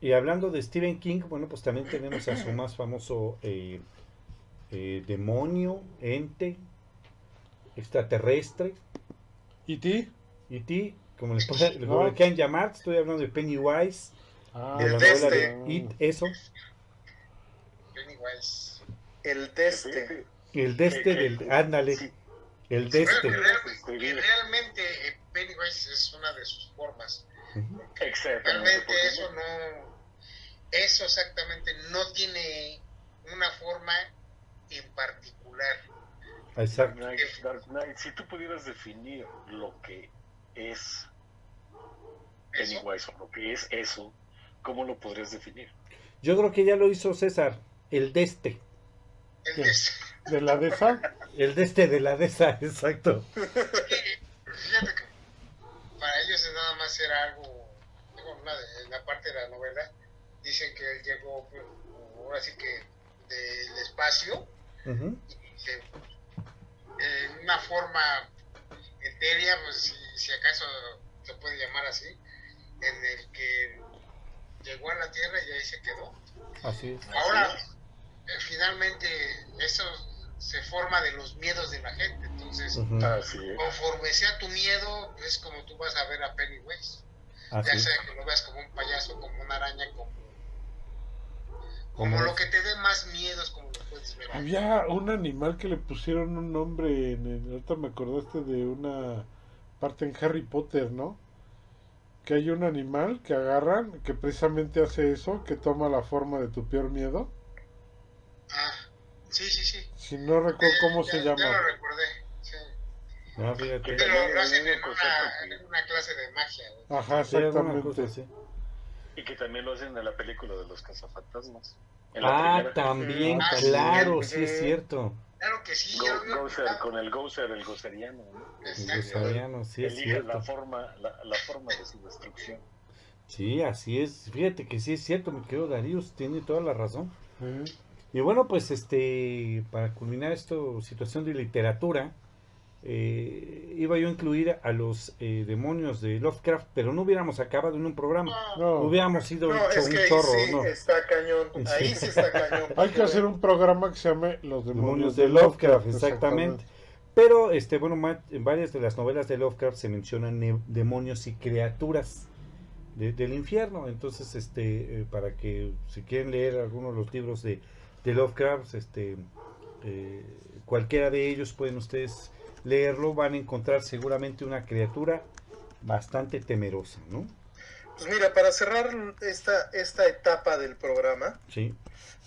y hablando de Stephen King, bueno, pues también tenemos a su más famoso eh, eh, demonio, ente, extraterrestre, ¿Y ti? y ti, como le, quieran llamar, estoy hablando de Pennywise, Ah, de la El novela Deste. de It, eso, Pennywise. El deste. el de este del, ándale, Sí. el de este. Bueno, real- Estoy que bien. realmente eh, Pennywise es una de sus formas. Ujú. Exactamente. Realmente porque- eso no, eso exactamente no tiene una forma en particular. Dark Exacto. Knight, Dark Knight, si tú pudieras definir lo que es Eso. Pennywise o lo que es eso, ¿cómo lo podrías definir? Yo creo que ya lo hizo César, el de este, des- ¿De la de esa? el de este de la de esa, exacto. Fíjate que para ellos es nada más era algo, la parte de la novela, dicen que él llegó, pues, ahora sí que del espacio, y en una forma etérea, pues si, si acaso se puede llamar así, en el que llegó a la Tierra y ahí se quedó. Así es. Ahora, eh, finalmente, eso se forma de los miedos de la gente, entonces... Conforme sea tu miedo, es como tú vas a ver a Pennywise. Así Ya sea que lo veas como un payaso, como una araña, como, Como lo es. que te dé más miedos, como lo puedes ver. Había un animal que le pusieron un nombre. En el- ahorita me acordaste de una parte en Harry Potter, ¿no? Que hay un animal que agarran que precisamente hace eso, que toma la forma de tu peor miedo. Ah, sí, sí, sí. Si no recuerdo cómo Ya- se Ya llama. lo recordé. Sí. No, fíjate. Pero lo hacen en una, en una clase de magia. güey. Ajá, Sí, exactamente. cosa así. Y que también lo hacen en la película de los cazafantasmas. Ah, también, Ah, claro, sí. sí es cierto. Claro que sí. Go- yo Gozer, con el Gozer, el gozeriano. ¿no? El gusaniano, sí es Elige la cierto. forma, la, la forma de su destrucción. Sí, así es. Fíjate que sí es cierto, mi querido Darius, tiene toda la razón. Y bueno, pues este, para culminar esta situación de literatura, eh, iba yo a incluir a los eh, demonios de Lovecraft, pero no hubiéramos acabado en un programa. No. Hubiéramos ido No, hecho es un que ahí chorro, sí ¿no? está cañón. Ahí sí está cañón. Hay que hacer un programa que se llame Los Demonios Demonios, de Lovecraft, exactamente. Pero, este, bueno, en varias de las novelas de Lovecraft se mencionan ne- demonios y criaturas de- del infierno. Entonces, este, eh, para que si quieren leer algunos de los libros de, de Lovecraft, este, eh, cualquiera de ellos pueden ustedes leerlo, van a encontrar seguramente una criatura bastante temerosa, ¿no? Pues mira, para cerrar esta, esta etapa del programa, Sí.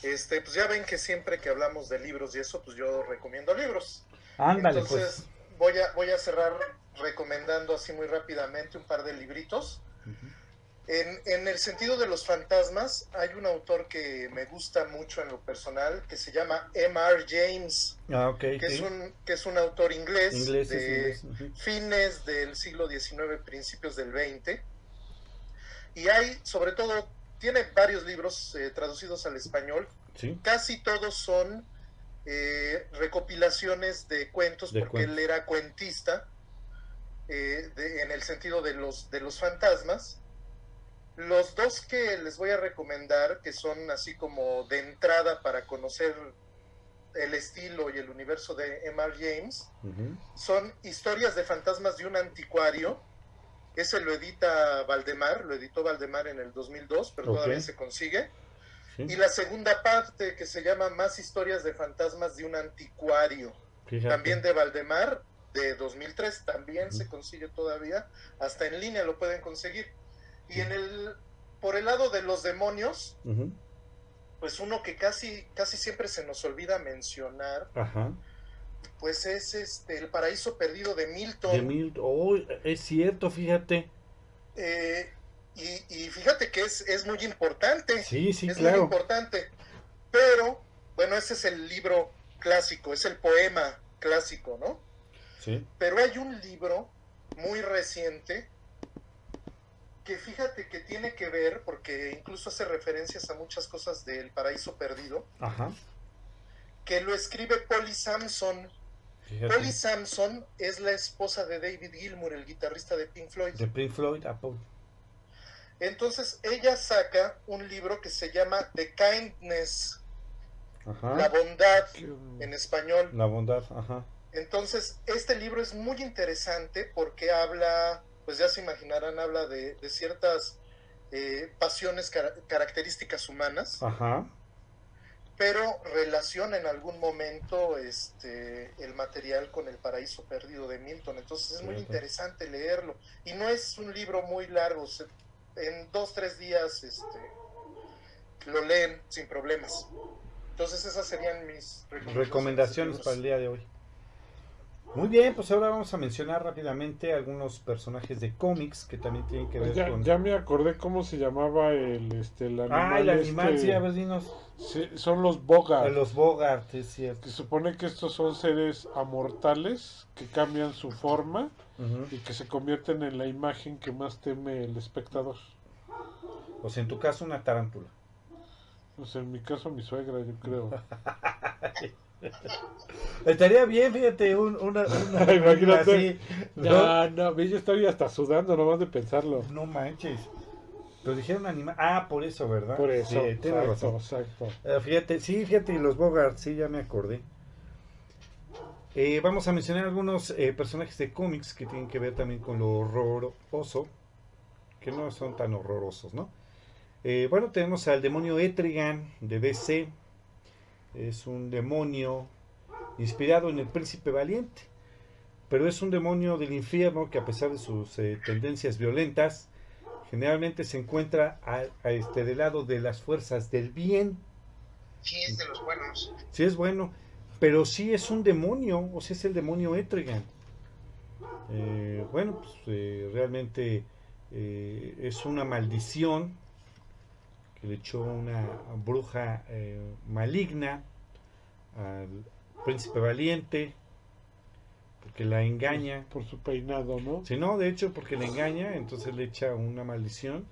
este, pues ya ven que siempre que hablamos de libros y eso, pues yo recomiendo libros. Ándale, Entonces, pues. voy a, voy a cerrar recomendando así muy rápidamente un par de libritos. En, en el sentido de los fantasmas, hay un autor que me gusta mucho en lo personal, que se llama M.R. James, Ah, que, es, un, que es un autor inglés, de inglés, fines del siglo XIX, principios del XX. Y hay, sobre todo, tiene varios libros eh, traducidos al español. Sí. Casi todos son eh, recopilaciones de cuentos, De porque cuentos. él era cuentista, eh, de- en el sentido de los, de los fantasmas. Los dos que les voy a recomendar, que son así como de entrada para conocer el estilo y el universo de M.R. James, son historias de fantasmas de un anticuario. Ese lo edita Valdemar, lo editó Valdemar en el 2002, pero todavía se consigue. Sí. Y la segunda parte que se llama Más historias de fantasmas de un anticuario, Fíjate. también de Valdemar, de 2003, también se consigue todavía, hasta en línea lo pueden conseguir. Y en el, por el lado de los demonios, pues uno que casi, casi siempre se nos olvida mencionar, Ajá. pues es este El Paraíso Perdido de Milton. De oh, es cierto, fíjate. Eh, y, y fíjate que es, es muy importante, Sí, sí, es muy claro. importante. Pero, bueno, ese es el libro clásico, es el poema clásico, ¿no? Sí. Pero hay un libro muy reciente que fíjate que tiene que ver, porque incluso hace referencias a muchas cosas del paraíso perdido, Ajá. que lo escribe Polly Samson. Fíjate. Polly Samson es la esposa de David Gilmour, el guitarrista de Pink Floyd. De Pink Floyd a Paul. Entonces ella saca un libro que se llama The Kindness, la bondad en español. La bondad, ajá. Entonces, este libro es muy interesante porque habla, pues ya se imaginarán, habla de, de ciertas eh, pasiones cara- características humanas, Ajá. pero relaciona en algún momento este, el material con el paraíso perdido de Milton. Entonces es muy interesante leerlo. Y no es un libro muy largo, se- en dos, tres días este, lo leen sin problemas. Entonces esas serían mis recomendaciones. Recomendaciones para el día de hoy. Muy bien, pues ahora vamos a mencionar rápidamente algunos personajes de cómics que también tienen que ver ya, con. ya me acordé cómo se llamaba el, este, el animal. ah, el animal, este. sí, a ver, dinos. Sí, son los Bogart. Los Bogart, es cierto. Se supone que estos son seres amortales que cambian su forma y que se convierten en la imagen que más teme el espectador. O sea, en tu caso, una tarántula. Pues en mi caso, mi suegra, yo creo. Estaría bien, fíjate, un, una, una Imagínate. así. No, no, ve, yo estoy hasta sudando nomás de pensarlo. No manches. Pero dijeron animal. Ah, por eso, ¿verdad? Por eso. Sí, razón. exacto. Eh, fíjate, sí, fíjate, los Bogart, sí, ya me acordé. Eh, vamos a mencionar algunos eh, personajes de cómics que tienen que ver también con lo horroroso, que no son tan horrorosos, ¿no? Eh, bueno, tenemos al demonio Etrigan de DC. Es un demonio inspirado en el príncipe valiente, pero es un demonio del infierno que a pesar de sus eh, tendencias violentas, generalmente se encuentra a, a este, del lado de las fuerzas del bien. Sí, es de los buenos. Sí es bueno, pero sí es un demonio, o sea, es el demonio Etrigan. Eh, bueno, pues eh, realmente eh, es una maldición que le echó una bruja eh, maligna al príncipe valiente, porque la engaña. Por su peinado, ¿no? Si no, de hecho, porque le engaña, entonces le echa una maldición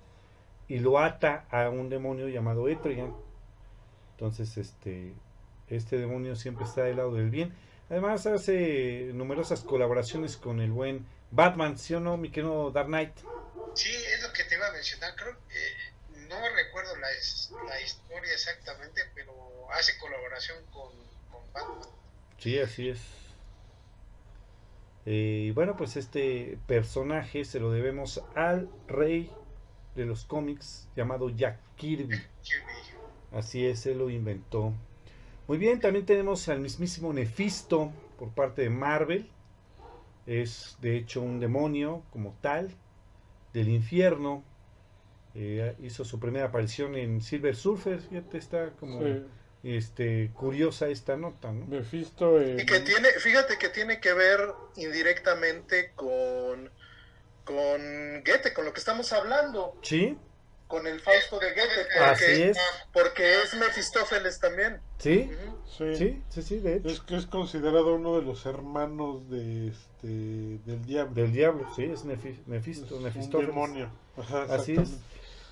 y lo ata a un demonio llamado Etrigan. Entonces, este, este demonio siempre está del lado del bien. Además hace numerosas colaboraciones con el buen Batman, ¿sí o no, mi querido Dark Knight? Sí, es lo que te iba a mencionar. Creo que no recuerdo la, historia exactamente, pero hace colaboración con, con Batman. Sí, así es. Eh, y bueno, pues este personaje se lo debemos al rey de los cómics llamado Jack Kirby. Kirby. Así es, él lo inventó. Muy bien, también tenemos al mismísimo Nefisto por parte de Marvel. Es de hecho un demonio como tal del infierno. Eh, hizo su primera aparición en Silver Surfer. Fíjate, está como Sí. este, curiosa esta nota, ¿no? Mephisto en- Y que tiene, fíjate que tiene que ver indirectamente con, con Goethe, con lo que estamos hablando, Sí, con el Fausto de Goethe, así porque, es. porque es Mefistófeles también. Sí, sí. sí, sí, sí, de hecho. Es que es considerado uno de los hermanos de este del diablo. Del diablo, sí, es Nefi- Nefisto, Es un Mefistófeles. demonio. Ajá, Así es.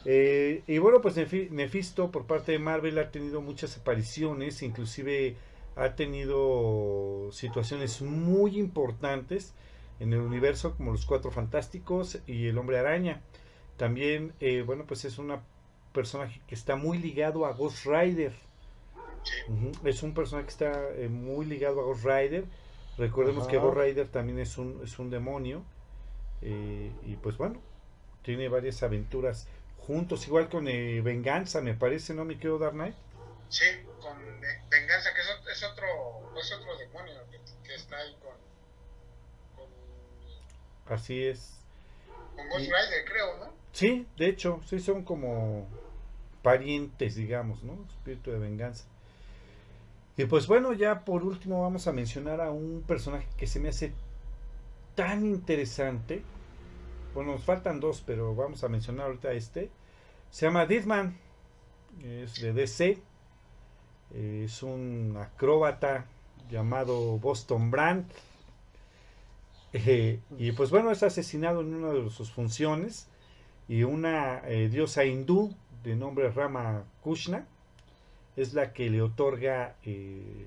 Eh, y bueno, pues Nefi- Nefisto por parte de Marvel ha tenido muchas apariciones, inclusive ha tenido situaciones muy importantes en el universo como los Cuatro Fantásticos y el Hombre Araña. También, eh, bueno, pues es un personaje que está muy ligado a Ghost Rider. Es un personaje que está eh, muy ligado a Ghost Rider. Recordemos que. Ghost Rider también es un, es un demonio. eh, y pues bueno, tiene varias aventuras juntos, igual con eh, Venganza, me parece, ¿no, mi querido Dark Knight? Sí, con eh, Venganza, que es, ot- es otro es otro demonio que, que está ahí con, con, Así es. con Ghost Y- Rider, creo, ¿no? Sí, de hecho, sí son como parientes, digamos, ¿no? Espíritu de venganza. Y pues bueno, ya por último vamos a mencionar a un personaje que se me hace tan interesante. Bueno, nos faltan dos, pero vamos a mencionar ahorita este. Se llama Deadman, es de DC. Es un acróbata llamado Boston Brand. Eh, y pues bueno, es asesinado en una de sus funciones y una eh, diosa hindú de nombre Rama Kushna es la que le otorga eh,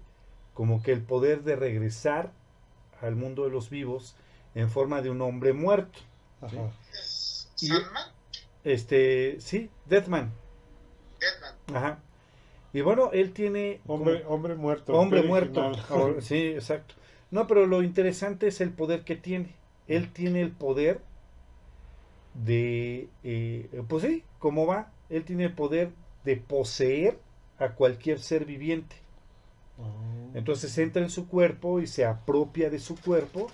como que el poder de regresar al mundo de los vivos en forma de un hombre muerto. Ajá. Es Y- Sandman, Este, sí, Deathman. Deadman. Ajá. Y bueno, él tiene como- Hombre, hombre muerto. hombre muerto. sí, exacto. No, pero lo interesante es el poder que tiene. Él tiene el poder de, eh, pues sí, ¿cómo va? Él tiene el poder de poseer a cualquier ser viviente. Ah. Entonces entra en su cuerpo y se apropia de su cuerpo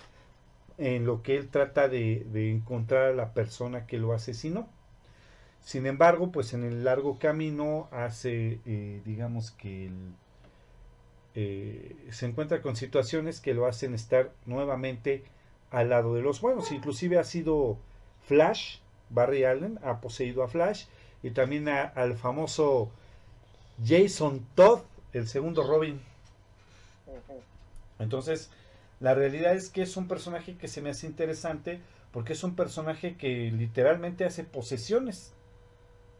en lo que él trata de, de encontrar a la persona que lo asesinó. Sin embargo, pues en el largo camino hace, eh, digamos que el- eh, se encuentra con situaciones que lo hacen estar nuevamente al lado de los buenos. Inclusive ha sido Flash, Barry Allen ha poseído a Flash y también a- al famoso Jason Todd, el segundo Robin. Entonces, la realidad es que es un personaje que se me hace interesante porque es un personaje que literalmente hace posesiones.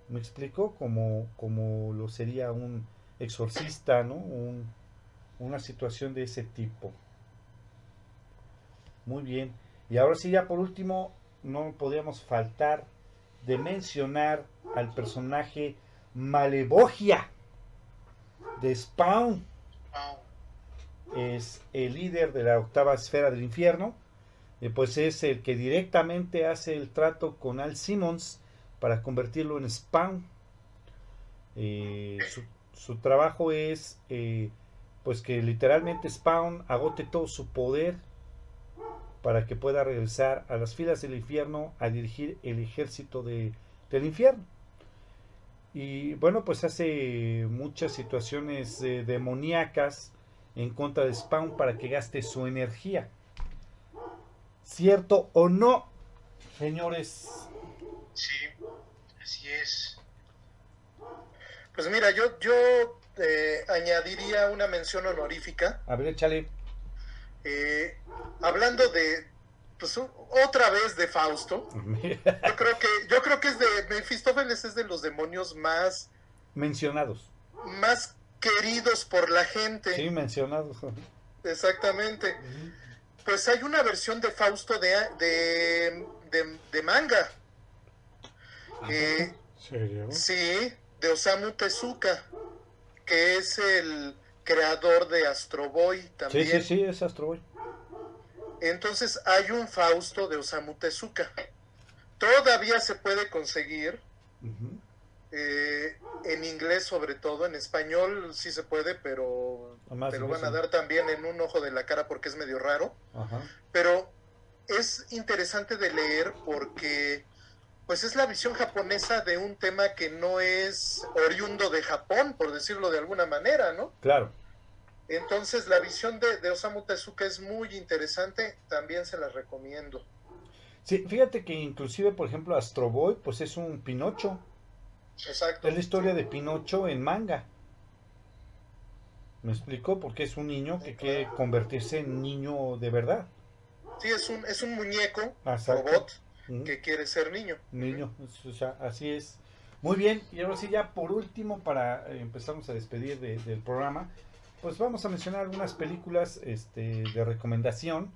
¿Me explico? Como, lo sería un exorcista, ¿no? Un- una situación de ese tipo. Muy bien. Y ahora sí, ya por último, no podíamos faltar de mencionar al personaje Malevogia de Spawn es el líder de la octava esfera del infierno, y pues es el que directamente hace el trato con Al Simmons para convertirlo en Spawn. Eh, su, su trabajo es eh, pues que literalmente Spawn agote todo su poder para que pueda regresar a las filas del infierno a dirigir el ejército de, del infierno. Y bueno, pues hace muchas situaciones eh, demoníacas en contra de Spawn para que gaste su energía. ¿Cierto o no, señores? Sí, así es. Pues mira, yo, yo eh, añadiría una mención honorífica. A ver, échale. eh, hablando de, pues otra vez de Fausto. Yo creo que, yo creo que es de Mefistófeles es de los demonios más, mencionados. más queridos por la gente. Sí, mencionados. exactamente. Pues hay una versión de Fausto de, de, de, de manga. Eh, ¿Serio? sí, de Osamu Tezuka, que es el creador de Astro Boy Sí, también. sí, sí, es Astro Boy. Entonces hay un Fausto de Osamu Tezuka. Todavía se puede conseguir, eh, en inglés sobre todo, en español sí se puede, pero te lo van a dar también en un ojo de la cara porque es medio raro. Ajá. Pero es interesante de leer porque pues es la visión japonesa de un tema que no es oriundo de Japón, por decirlo de alguna manera, ¿no? Claro. Entonces la visión de, de Osamu Tezuka es muy interesante, también se la recomiendo. Sí, fíjate que inclusive, por ejemplo, Astro Boy, pues es un Pinocho. Exacto. Es la historia de Pinocho en manga. ¿Me explico? Porque es un niño que quiere convertirse en niño de verdad. Sí, es un, es un muñeco, Exacto. robot, Que quiere ser niño. Niño, o sea, así es. Muy bien, y ahora sí ya por último, para eh, empezarnos a despedir de- del programa, pues vamos a mencionar algunas películas este, de recomendación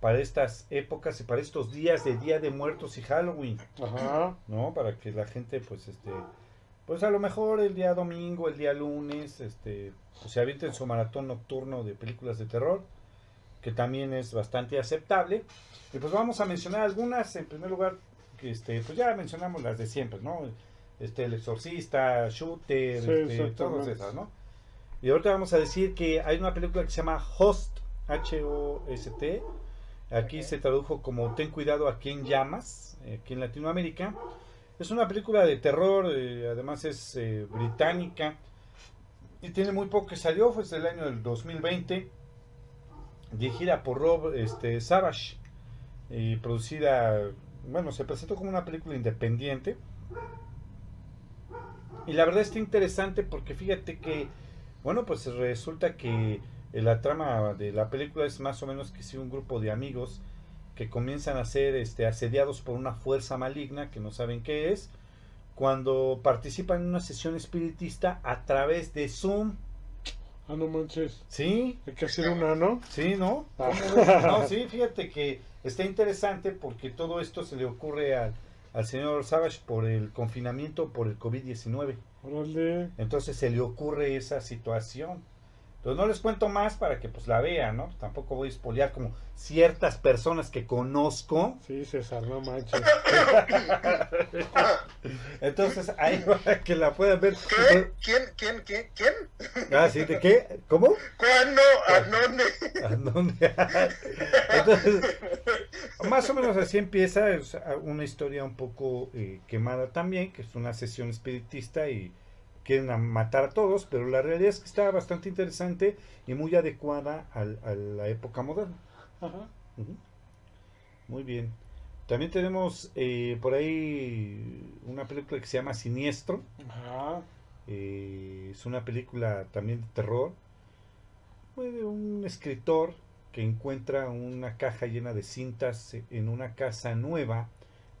para estas épocas y para estos días de Día de Muertos y Halloween, Ajá. ¿no? Para que la gente, pues, este, pues a lo mejor el día domingo, el día lunes, este, pues se avienten su maratón nocturno de películas de terror, que también es bastante aceptable. Y pues vamos a mencionar algunas, en primer lugar, que este, pues ya mencionamos las de siempre, ¿no? Este, El Exorcista, Shooter, Sí, este, todas esas, ¿no? Y ahorita vamos a decir que hay una película que se llama Host, H-O-S-T. Aquí Ok. se tradujo como Ten cuidado a quien llamas, eh, aquí en Latinoamérica. Es una película de terror, eh, además es eh, británica. Y tiene muy poco que salió, fue del año del 2020. Dirigida por Rob este, Savage. Y producida, bueno, se presentó como una película independiente. Y la verdad está interesante porque fíjate que, bueno, pues resulta que eh, la trama de la película es más o menos que si un grupo de amigos que comienzan a ser este, asediados por una fuerza maligna que no saben qué es, cuando participan en una sesión espiritista a través de Zoom. Ah, no manches. ¿Sí? Hay que hacer una, ¿no? Sí, ¿no? Ah. No, sí, fíjate que está interesante porque todo esto se le ocurre al, al señor Savage por el confinamiento por el COVID-19. Órale. Entonces se le ocurre esa situación. Entonces no les cuento más para que pues la vean, ¿no? Tampoco voy a espolear como ciertas personas que conozco. Sí, César, no manches. Entonces ahí para que la puedan ver. ¿Qué? ¿Quién? ¿Quién? ¿Quién? ¿Quién? Ah, ¿sí? ¿De qué? ¿Cómo? ¿Cuándo? ¿A dónde? ¿A dónde? Entonces, más o menos así empieza es una historia un poco eh, quemada también, que es una sesión espiritista y quieren matar a todos, pero la realidad es que está bastante interesante y muy adecuada al- a la época moderna. Ajá. Muy bien. También tenemos eh, por ahí una película que se llama Siniestro. Ajá. Eh, es una película también de terror. De un escritor que encuentra una caja llena de cintas en una casa nueva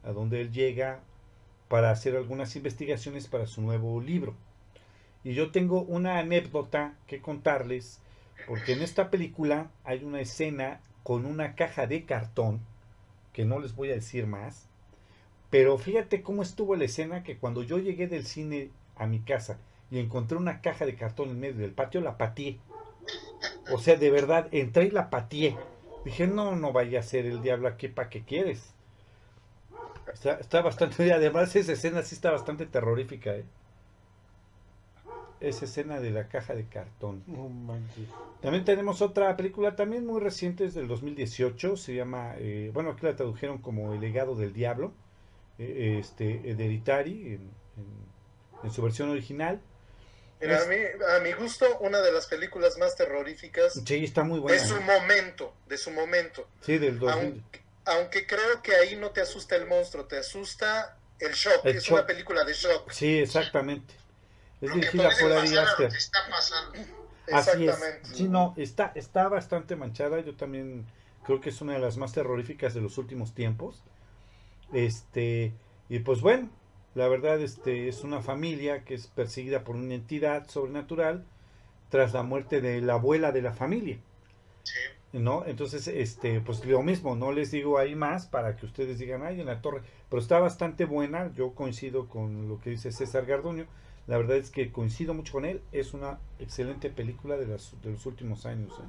a donde él llega para hacer algunas investigaciones para su nuevo libro. Y yo tengo una anécdota que contarles porque en esta película hay una escena con una caja de cartón que no les voy a decir más. Pero fíjate cómo estuvo la escena que cuando yo llegué del cine a mi casa y encontré una caja de cartón en medio del patio, la pateé. O sea, de verdad, entré y la pateé. Dije, no, no vaya a ser el diablo aquí, ¿para qué quieres? Está, está bastante, además esa escena sí está bastante terrorífica, ¿eh? Esa escena de la caja de cartón. También tenemos otra película también muy reciente, es del 2018, se llama, eh, bueno, aquí la tradujeron como El legado del diablo, eh, este, Hereditary, en, en- en su versión original. Mira, Es- a, mí, a mi gusto, una de las películas más terroríficas Sí, está muy buena. de su ¿eh? momento, de su momento. Sí, del 2000. Aunque, aunque creo que ahí no te asusta el monstruo, te asusta el shock. El es shock. una película de shock. Sí, exactamente. Es dirigida por Ari Aster. lo que está pasando. Así es. Exactamente. Sí, no, está, está bastante manchada. Yo también creo que es una de las más terroríficas de los últimos tiempos. Este, y pues bueno, la verdad, este, es una familia que es perseguida por una entidad sobrenatural tras la muerte de la abuela de la familia. Sí. ¿no? Entonces, este, pues lo mismo, no les digo ahí más para que ustedes digan, ay, en la torre, pero está bastante buena, yo coincido con lo que dice César Garduño, la verdad es que coincido mucho con él, es una excelente película de, las, de los últimos años. ¿eh?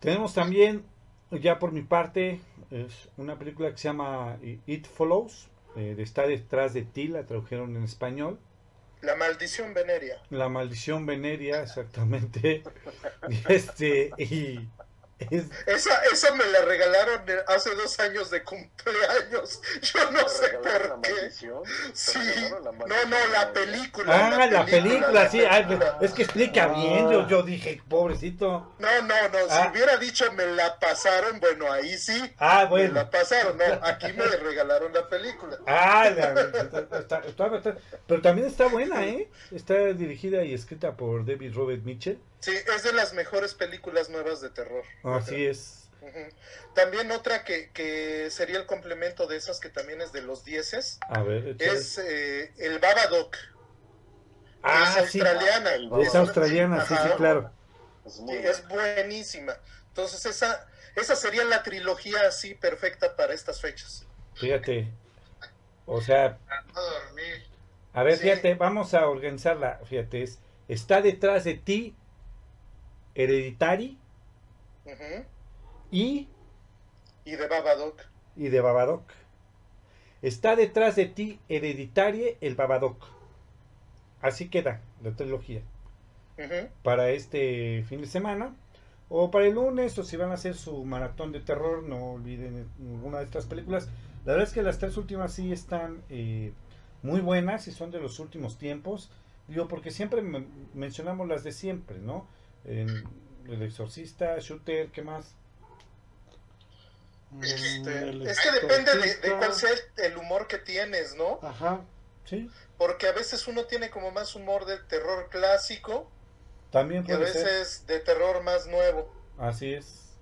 Tenemos también, ya por mi parte, es una película que se llama It Follows, eh, de Está detrás de ti, la tradujeron en español. La maldición veneria. La maldición veneria, exactamente. este, y es- Esa, esa me la regalaron hace dos años de cumpleaños. Yo no sé ¿Regalaron por la qué. maldición? Sí. ¿Regalaron la No, no, la película. Ah, la película, la sí, ay, película. es que explica bien, yo, yo dije, pobrecito. No, no, no. Si Ah. hubiera dicho me la pasaron, bueno, ahí sí. Ah, Me bueno. la pasaron. No, aquí me regalaron la película. Ah, la- está- está- está- está- pero también está buena, ¿eh? Está dirigida y escrita por David Robert Mitchell. Sí, es de las mejores películas nuevas de terror. Así es. También otra que, que sería el complemento de esas que también es de los dieces A ver, échale. es eh, el Babadook. ah, es australiana. El Es australiana, sí, sí, claro. Es Sí, es buenísima. Entonces esa, esa sería la trilogía así perfecta para estas fechas. Fíjate. O sea, Para no dormir. a ver, Sí. fíjate, vamos a organizarla. Fíjate, es, está detrás de ti Hereditary y, Y de Babadook. y de Babadook. Está detrás de ti Hereditarie el Babadook. Así queda la trilogía. Para este fin de semana o para el lunes o si van a hacer su maratón de terror no olviden ninguna de estas películas la verdad es que las tres últimas sí están eh, muy buenas y son de los últimos tiempos digo porque siempre men- mencionamos las de siempre no En el exorcista shooter qué más Este, El es que depende de, de cuál sea el humor que tienes, ¿no? Ajá. sí Porque a veces uno tiene como más humor de terror clásico también y a ser veces de terror más nuevo. así es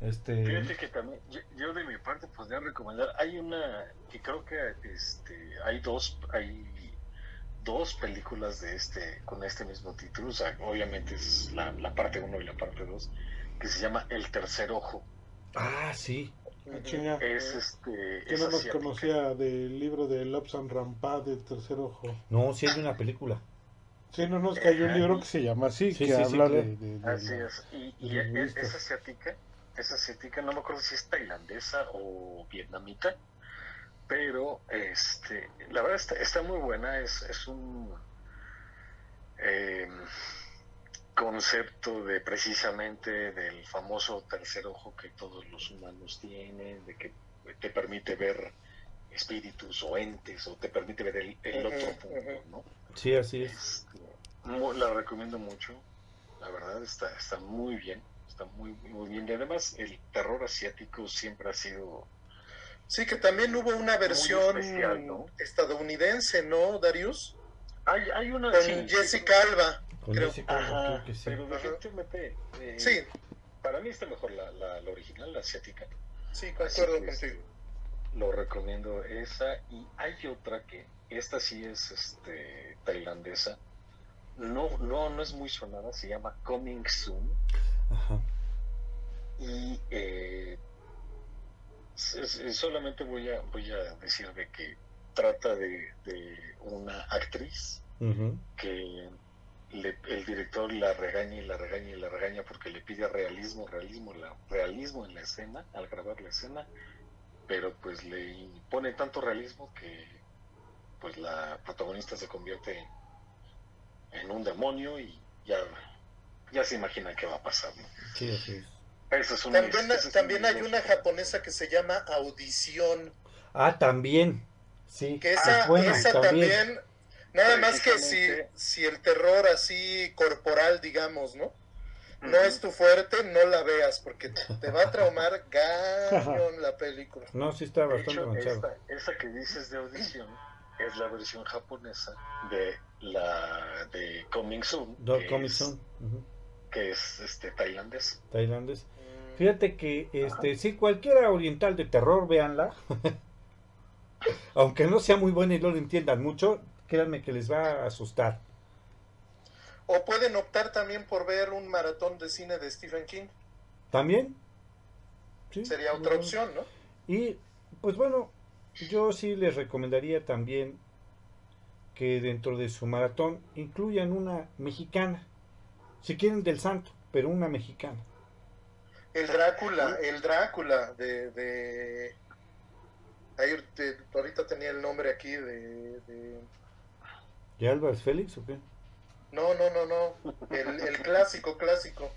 este Fíjate que también, yo, yo de mi parte podría recomendar, hay una que creo que este, hay dos, hay dos películas de este, con este mismo título, o sea, obviamente es la, la parte 1 y la parte 2, que se llama El Tercer Ojo. ah sí Ah, chinga. Es este, Yo no nos conocía del libro de Lobs and Rampart del tercer ojo. no sí hay una película Sí, no nos cayó un libro que se llama así, Sí, que sí, sí, habla claro. de, de- de Así es, y, y es, es asiática, es asiática, no me acuerdo si es tailandesa o vietnamita, pero este, la verdad está, está muy buena, es, es un eh, concepto de precisamente del famoso tercer ojo que todos los humanos tienen, de que te permite ver espíritus o entes o te permite ver el, otro punto, ¿no? sí así es Este, la recomiendo mucho. La verdad está, está muy bien. Está muy, muy bien. Y además el terror asiático siempre ha sido... Sí, que también hubo una versión especial, ¿no? estadounidense, ¿no, Darius? Hay, hay una... Con sí, sí, Jessica Alba. con Creo- Jessica Alba, Ajá, creo que sí. pero Ajá. definitivamente... eh, Sí, Para mí está mejor la, la, la original, la asiática. sí, concuerdo que, contigo. este, Lo recomiendo esa. Y hay otra que... Esta sí es este, tailandesa. No, no, no es muy sonada. Se llama Coming Soon. Ajá. y eh, solamente voy a voy a decir de que trata de, de una actriz que le- el director la regaña y la regaña y la regaña porque le pide realismo realismo la, realismo en la escena al grabar la escena pero pues le impone tanto realismo que pues la protagonista se convierte en, en un demonio y ya ya se imagina qué va a pasar ¿no? Sí, así es. Esa es una- También, esa es también una- hay una japonesa que se llama Audición, Ah, también. Sí. que es esa, buena, esa también, nada más que si, si el terror así corporal, digamos, ¿no? No es tu fuerte, no la veas, porque te va a traumar gañón la película. No, sí está De bastante hecho, manchado. esta, esa que dices de audición es la versión japonesa de la de Coming Soon, Do- que, Coming es, Soon, ujú, que es este tailandés. tailandés. Fíjate que, este, sí, cualquiera oriental de terror, véanla. Aunque no sea muy buena y no lo entiendan mucho, créanme que les va a asustar. O pueden optar también por ver un maratón de cine de Stephen King. También. Sí, Sería otra bueno. opción, ¿no? Y pues bueno, yo sí les recomendaría también que dentro de su maratón incluyan una mexicana. Si quieren del santo, pero una mexicana. El Drácula, el Drácula de... de... ahí te- ahorita tenía el nombre aquí de... de- ¿De Álvarez Félix o qué? No, no, no, no. El, el clásico, clásico.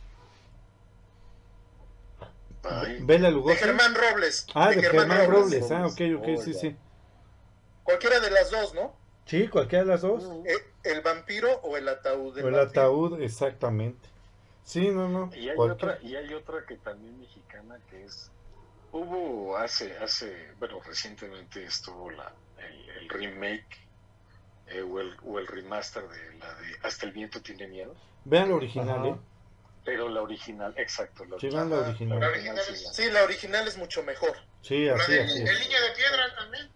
Ay, Bela De Lugosi. Germán Robles. Ah, de Germán Robles. Robles. Ah, ok, ok, Oh, sí, ya. sí. Cualquiera de las dos, ¿no? Sí, cualquiera de las dos. Eh, El vampiro o el ataúd. del O el vampiro. ataúd, exactamente. Sí, no, no. Y hay, otra, y hay otra que también mexicana que es. Hubo hace, hace bueno, recientemente estuvo la, el, el remake eh, o, el, o el remaster de la de Hasta el viento tiene miedo. Vean la original, Ajá. ¿eh? Pero la original, exacto. La Sí, la Ajá. original. La original sí, es- la- Sí, la original es mucho mejor. Sí, La así, del- así. el es. niño de piedra también.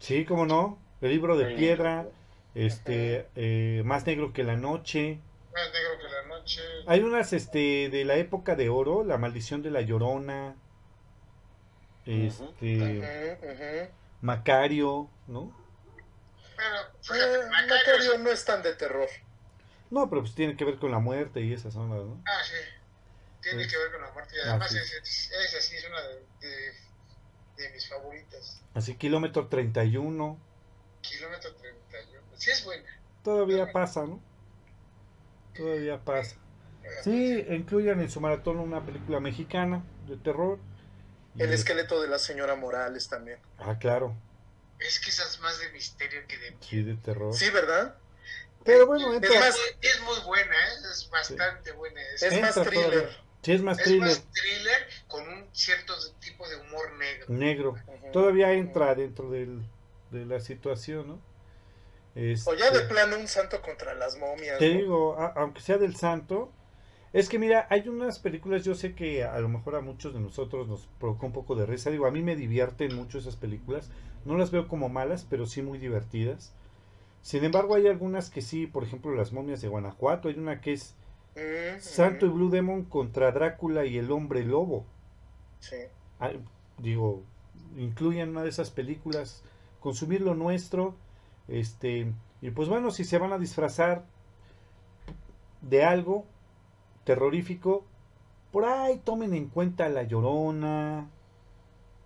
Sí, cómo no. El libro de Sí. piedra, este, eh, más negro que la noche. Más negro que la noche. Hay unas, este, de la época de oro, la maldición de la llorona, este. Macario, ¿no? Eh, fíjate, Macario. Macario no es tan de terror. No, pero pues tiene que ver con la muerte y esas zonas, ¿no? Ah, sí. Tiene Sí. que ver con la muerte. Y además, sí. esa es, sí es una de, de, de mis favoritas. Así, kilómetro 31, Kilómetro 31. Sí, es buena. todavía pasa, ¿no? Todavía pasa. Sí, incluyan en su maratón una película mexicana de terror. El esqueleto de la señora Morales también. Ah, claro, Es que esa es más de misterio que de. sí, de terror. Sí, ¿verdad? Pero bueno, es, entra, más- es muy buena, ¿eh? es bastante buena. Es, Es más thriller. todavía. Sí, es más es thriller, más thriller con un cierto tipo de humor negro. negro. Todavía entra dentro del, de la situación, ¿no? O ya de Este, plano un santo contra las momias. Te ¿no? digo, a- aunque sea del santo, es que mira, hay unas películas, yo sé que a lo mejor a muchos de nosotros nos provoca un poco de risa, digo, a mí me divierten mucho esas películas, no las veo como malas, pero sí muy divertidas. Sin embargo, hay algunas que sí, por ejemplo, Las momias de Guanajuato, hay una que es Ujú, Santo y ujú. Blue Demon contra Drácula y el hombre lobo. Sí. Ah, digo, incluyan una de esas películas, consumir lo nuestro, este, y pues bueno, si se van a disfrazar de algo terrorífico, por ahí tomen en cuenta La Llorona,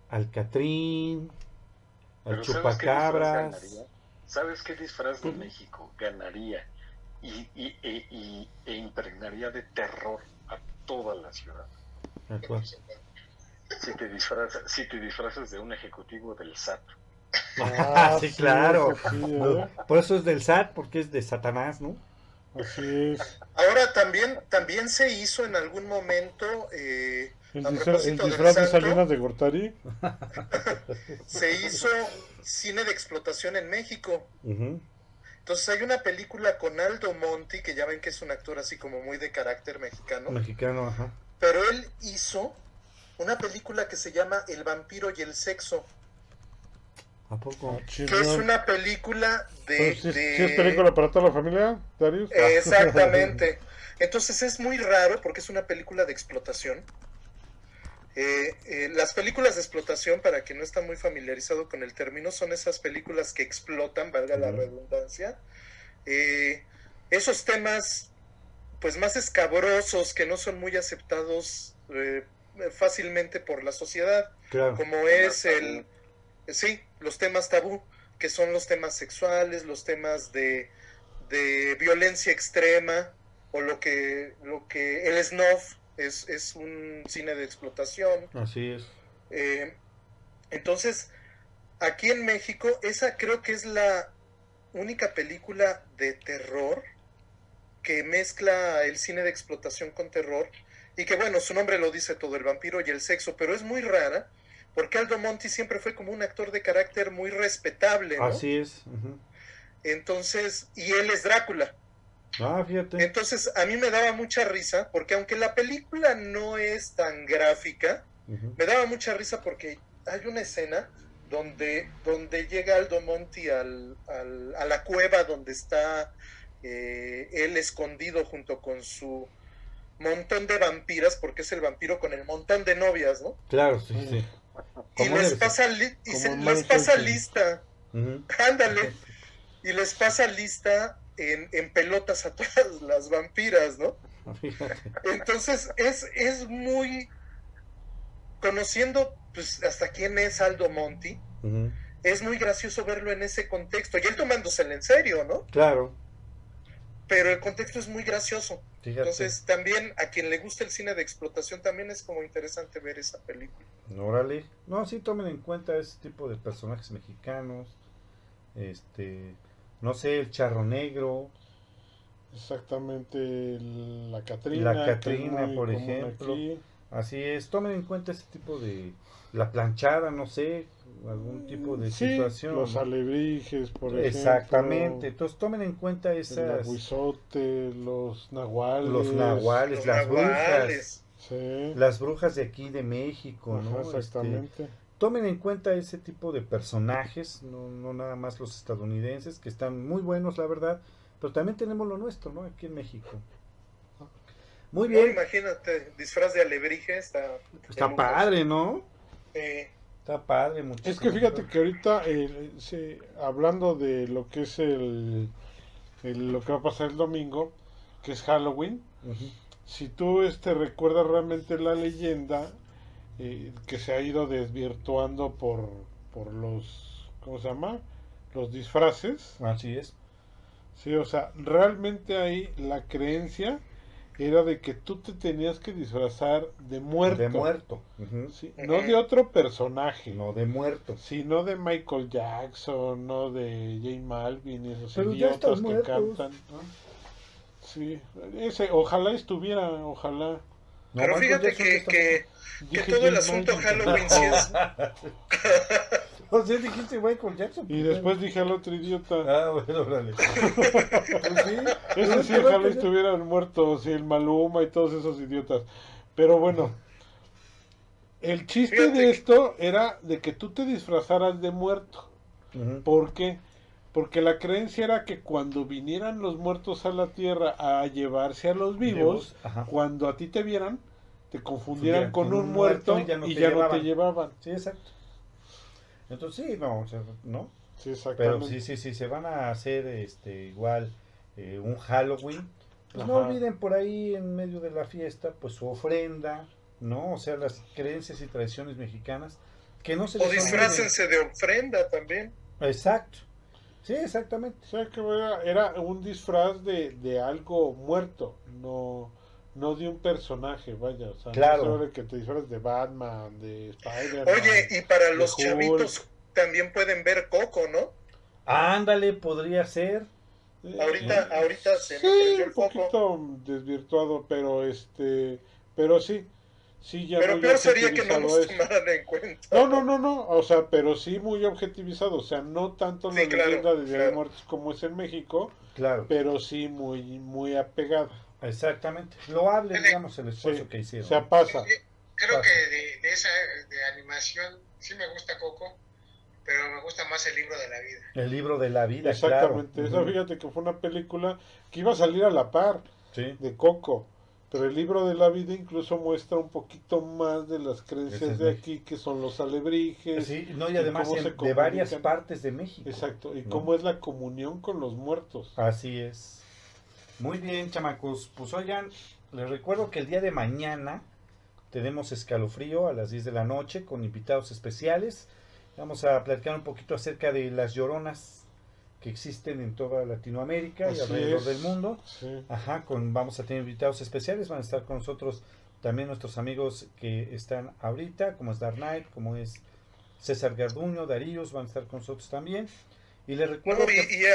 al Catrín, al Pero ¿sabes qué disfraz Chupacabras. ¿Sabes qué disfraz de. México ganaría y, y- e- y- e impregnaría de terror a toda la ciudad? ¿A? Si te disfrazas, si te disfrazas de un ejecutivo del SAT. Ah, sí, claro. ¿eh? Por eso es del SAT, porque es de Satanás, ¿no? Así es. Ahora también, también se hizo en algún momento, eh, El, disfraz de. Salinas de Gortari. se hizo cine de explotación en México. Entonces hay una película con Aldo Monti, que ya ven que es un actor así como muy de carácter mexicano, Mexicano, ajá. pero él hizo una película que se llama El vampiro y el sexo, ¿A poco? Ah, que es una película de... Pero sí, de- sí es película para toda la familia, Darius? Eh, Exactamente. Entonces es muy raro porque es una película de explotación. Eh, eh, las películas de explotación, para quien no está muy familiarizado con el término, son esas películas que explotan, valga la redundancia. Eh, esos temas, pues más escabrosos, que no son muy aceptados eh, fácilmente por la sociedad Claro. como es el sí los temas tabú que son los temas sexuales los temas de, de violencia extrema o lo que lo que el snuff es, es un cine de explotación Así es. Eh, entonces aquí en México esa creo que es la única película de terror que mezcla el cine de explotación con terror y que bueno, su nombre lo dice todo, el vampiro y el sexo, pero es muy rara porque Aldo Monti siempre fue como un actor de carácter muy respetable, ¿no? Así es. Entonces, y él es Drácula. Ah, fíjate. Entonces, a mí me daba mucha risa porque aunque la película no es tan gráfica, me daba mucha risa porque hay una escena donde, donde llega Aldo Monti al, al- a la cueva donde está eh, él escondido junto con su montón de vampiras, porque es el vampiro con el montón de novias, ¿no? Claro, sí, sí. Y ¿Cómo les pasa, li- y se- les pasa lista, ándale, y les pasa lista en, en pelotas a todas las vampiras, ¿no? Fíjate. Entonces es, es muy conociendo pues hasta quién es Aldo Monti, es muy gracioso verlo en ese contexto, y él tomándosela en serio, ¿no? Claro, Pero el contexto es muy gracioso. Fíjate. Entonces también a quien le gusta el cine de explotación también es como interesante ver esa película. Órale. No, sí tomen en cuenta ese tipo de personajes mexicanos. Este, no sé, el charro negro. Exactamente la Catrina. La Catrina, por ejemplo. aquí. Así es, tomen en cuenta ese tipo de la planchada, no sé, algún tipo de Sí, situación. los alebrijes, por ejemplo. Exactamente. Entonces tomen en cuenta El esas aguizote, los nahuales. los nahuales, Los las brujas. Sí, las brujas de aquí de México, ajá, ¿no? Este, exactamente. tomen en cuenta ese tipo de personajes, no, no nada más los estadounidenses, que están muy buenos, la verdad, pero también tenemos lo nuestro, ¿no? Aquí en México. Muy No, bien, imagínate, disfraz de alebrije está... está padre, ¿no? Eh, Está padre, muchísimo. Es que fíjate que ahorita, eh, sí, hablando de lo que es el, el- lo que va a pasar el domingo, que es Halloween, si tú este recuerdas realmente la leyenda eh, que se ha ido desvirtuando por, por los, ¿cómo se llama? Los disfraces. Así es. Sí, o sea, realmente ahí la creencia era de que tú te tenías que disfrazar de muerto. De muerto. Ujú. Sí, no de otro personaje. No, de muerto. Sí, no de Michael Jackson, no de Jane Malvin y esos Pero ya idiotas están que muertos. cantan. Sí, ese, ojalá estuviera, ojalá. No, pero fíjate que, que, que Dije todo el asunto. Halloween sí es... O sea, dijiste Michael Jackson. Y después dije al otro idiota. Ah, bueno, órale. Pues sí. Ese sí, ojalá estuvieran muertos, y el Maluma y todos esos idiotas. Pero bueno, el chiste Fíjate de esto era de que tú te disfrazaras de muerto. Ujú. ¿Por qué? Porque la creencia era que cuando vinieran los muertos a la tierra a llevarse a los vivos, cuando a ti te vieran, te confundieran con, con un un muerto, muerto y ya no y te ya no llevaban. te llevaban. Sí, exacto. Entonces sí, no, o sea, no. Sí, Pero sí, sí, sí, se van a hacer este igual eh, un Halloween. Pues no olviden por ahí en medio de la fiesta, pues su ofrenda, ¿no? O sea, las creencias y tradiciones mexicanas. Que no se O disfrácense de ofrenda también. Exacto. Sí, exactamente. O sea, que era, era un disfraz de, de algo muerto, no, no de un personaje, vaya. O sea, Claro. no sobre que te disfrazas de Batman, de Spider-Man. Oye, y para los Hulk. chavitos también pueden ver Coco, ¿no? Ándale, podría ser. Eh, Ahorita, ahorita se me sí, prendió el un poquito desvirtuado, pero este, pero sí, sí ya Pero peor sería que no nos tomaran en cuenta. No, no, no, no, o sea, pero sí muy objetivizado, o sea, no tanto la claro, leyenda de Día de. Muertos como es en México, Claro. pero sí muy, muy apegada. Exactamente. Loable, digamos, el esfuerzo Sí, que O hicieron. sea, pasa. Creo Pasa. que de, de esa de animación sí me gusta Coco, pero me gusta más el libro de la vida. El libro de la vida, Exactamente, claro. fíjate que fue una película que iba a salir a la par Sí. de Coco, pero el libro de la vida incluso muestra un poquito más de las creencias es de aquí, que son los alebrijes, Sí, no, y ¿Y además cómo en- de varias partes de México. exacto, y ¿no? cómo es la comunión con los muertos. Así es. Muy bien, chamacos. Pues oigan, les recuerdo que el día de mañana tenemos escalofrío a las 10 de la noche con invitados especiales. Vamos a platicar un poquito acerca de las lloronas que existen en toda Latinoamérica y alrededor es. del mundo. Sí. Ajá, con, vamos a tener invitados especiales, van a estar con nosotros también nuestros amigos que están ahorita, como es Dark Knight, como es César Garduño, Daríos, van a estar con nosotros también. Y les recuerdo No, que... y,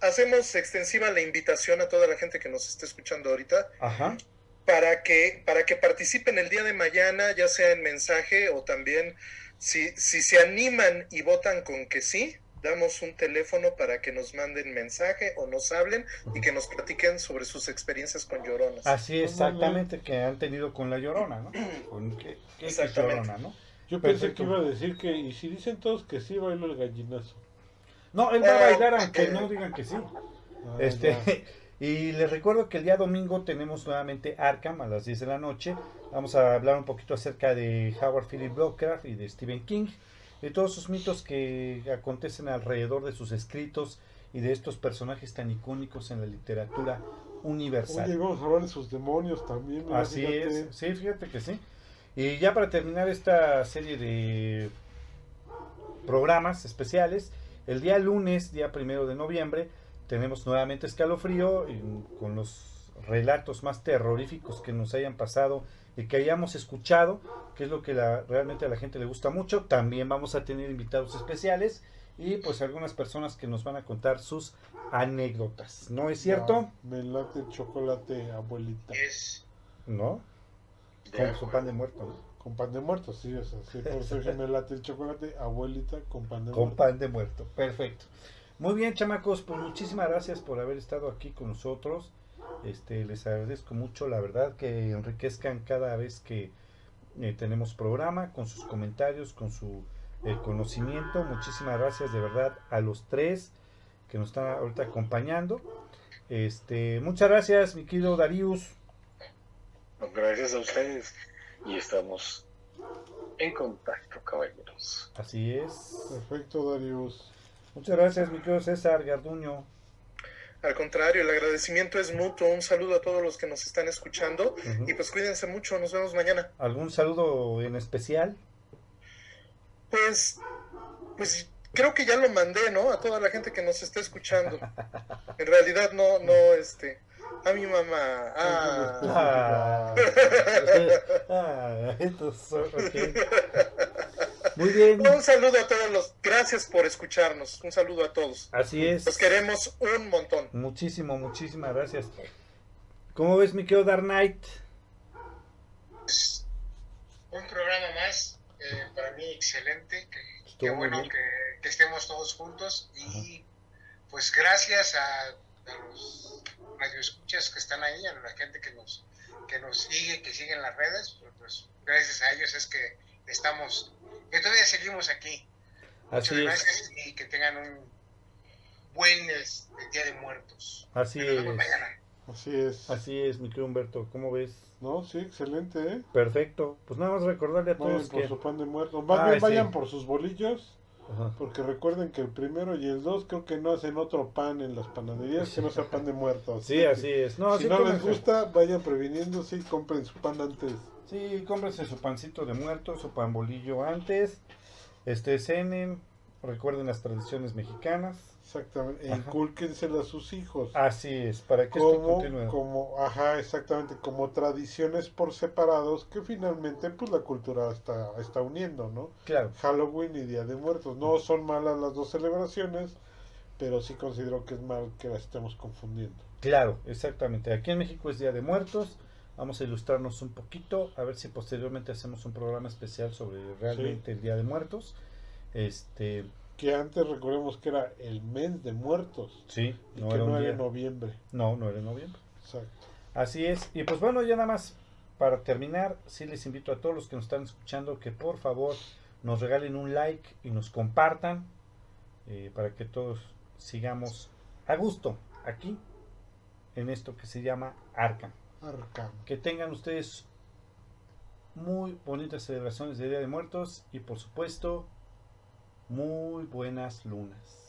hacemos extensiva la invitación a toda la gente que nos esté escuchando ahorita Ajá, para que, para que participen el día de mañana, ya sea en mensaje o también si, si se animan y votan con que sí, damos un teléfono para que nos manden mensaje o nos hablen y que nos platiquen sobre sus experiencias con lloronas. así exactamente que han tenido con la Llorona, ¿no? Con qué, qué es Exactamente. Llorona, ¿no? Yo pensé Perfecto. que iba a decir que, y si dicen todos que sí, bailo el gallinazo. No, él va a Oh, bailar aunque no digan que sí. Ah, Este, ya. Y les recuerdo que el día domingo tenemos nuevamente Arkham a las 10 de la noche. Vamos a hablar un poquito acerca de Howard Philip Lovecraft y de Stephen King, de todos sus mitos que acontecen alrededor de sus escritos y de estos personajes tan icónicos en la literatura universal. Oye, vamos a hablar de sus demonios también. Así fíjate. es, sí, fíjate que sí. Y ya para terminar esta serie de programas especiales, el día lunes, día primero de noviembre, tenemos nuevamente escalofrío y con los relatos más terroríficos que nos hayan pasado y que hayamos escuchado, que es lo que la- realmente a la gente le gusta mucho. También vamos a tener invitados especiales y pues algunas personas que nos van a contar sus anécdotas. ¿No es cierto? Ah, me late el chocolate, abuelita. Es ¿No? Con su pan de muerto, ¿no? Con pan de muerto, sí, o sea, sí, por eso dije me late el chocolate, abuelita, con pan de Con muerto. pan de muerto. Perfecto. Muy bien, chamacos, pues muchísimas gracias por haber estado aquí con nosotros. Este, les agradezco mucho, la verdad, que enriquezcan cada vez que eh, tenemos programa, con sus comentarios, con su eh, conocimiento. Muchísimas gracias de verdad a los tres que nos están ahorita acompañando. Este, muchas gracias, mi querido Darius. Gracias a ustedes y estamos en contacto, caballeros. Así es. Perfecto, Darius. Muchas gracias, mi querido César Garduño. Al contrario, el agradecimiento es mutuo. Un saludo a todos los que nos están escuchando. Y pues cuídense mucho, nos vemos mañana. ¿Algún saludo en especial? Pues, pues creo que ya lo mandé, ¿no? A toda la gente que nos está escuchando. En realidad no, no, este, a mi mamá. Ah, Ah, ah, entonces, ok. Muy bien, un saludo a todos los, gracias por escucharnos. Un saludo a todos. así Los es. queremos un montón. Muchísimo, muchísimas gracias. ¿Cómo ves, mi querido Dark Knight? un programa más, eh, para mí excelente. Que, qué bueno que, que estemos todos juntos. Y pues gracias a, a los radioescuchas que están ahí, a la gente que nos, que nos sigue, que sigue en las redes. Pues, pues, gracias a ellos es que estamos, que todavía seguimos aquí. Muchas Así es, gracias y que tengan un buen este, Día de Muertos. así es, mañana. Así es. así es, mi querido Humberto. ¿Cómo ves? No, sí, excelente, ¿eh? Perfecto. Pues nada más recordarle a Vayan todos por que... su pan de muerto. Más Ay, bien vayan sí. por sus bolillos. Ajá. Porque recuerden que el primero y el dos creo que no hacen otro pan en las panaderías que no sea pan de muerto. Sí, así es. No, si no les gusta, vayan previniéndose y compren su pan antes. Sí, cómprense su pancito de muerto, su pan bolillo antes. Este, cenen. Recuerden las tradiciones mexicanas. Exactamente. E Ajá. incúlquensela a sus hijos. Así es, para que esto como, continúe. como, ajá, exactamente, como tradiciones por separados que finalmente pues la cultura está, está uniendo, ¿no? Claro. Halloween y Día de Muertos. No son malas las dos celebraciones, pero sí considero que es mal que las estemos confundiendo. Claro, exactamente. Aquí en México es Día de Muertos. Vamos a ilustrarnos un poquito, a ver si posteriormente hacemos un programa especial sobre realmente el Día de Muertos. Este, Que antes recordemos que era el mes de muertos sí, y no que era no era noviembre. No, no era noviembre. Exacto. Así es. Y pues bueno, ya nada más para terminar, sí les invito a todos los que nos están escuchando que por favor nos regalen un like y nos compartan eh, para que todos sigamos a gusto aquí en esto que se llama Arkham. Que tengan ustedes muy bonitas celebraciones de Día de Muertos y por supuesto muy buenas lunas.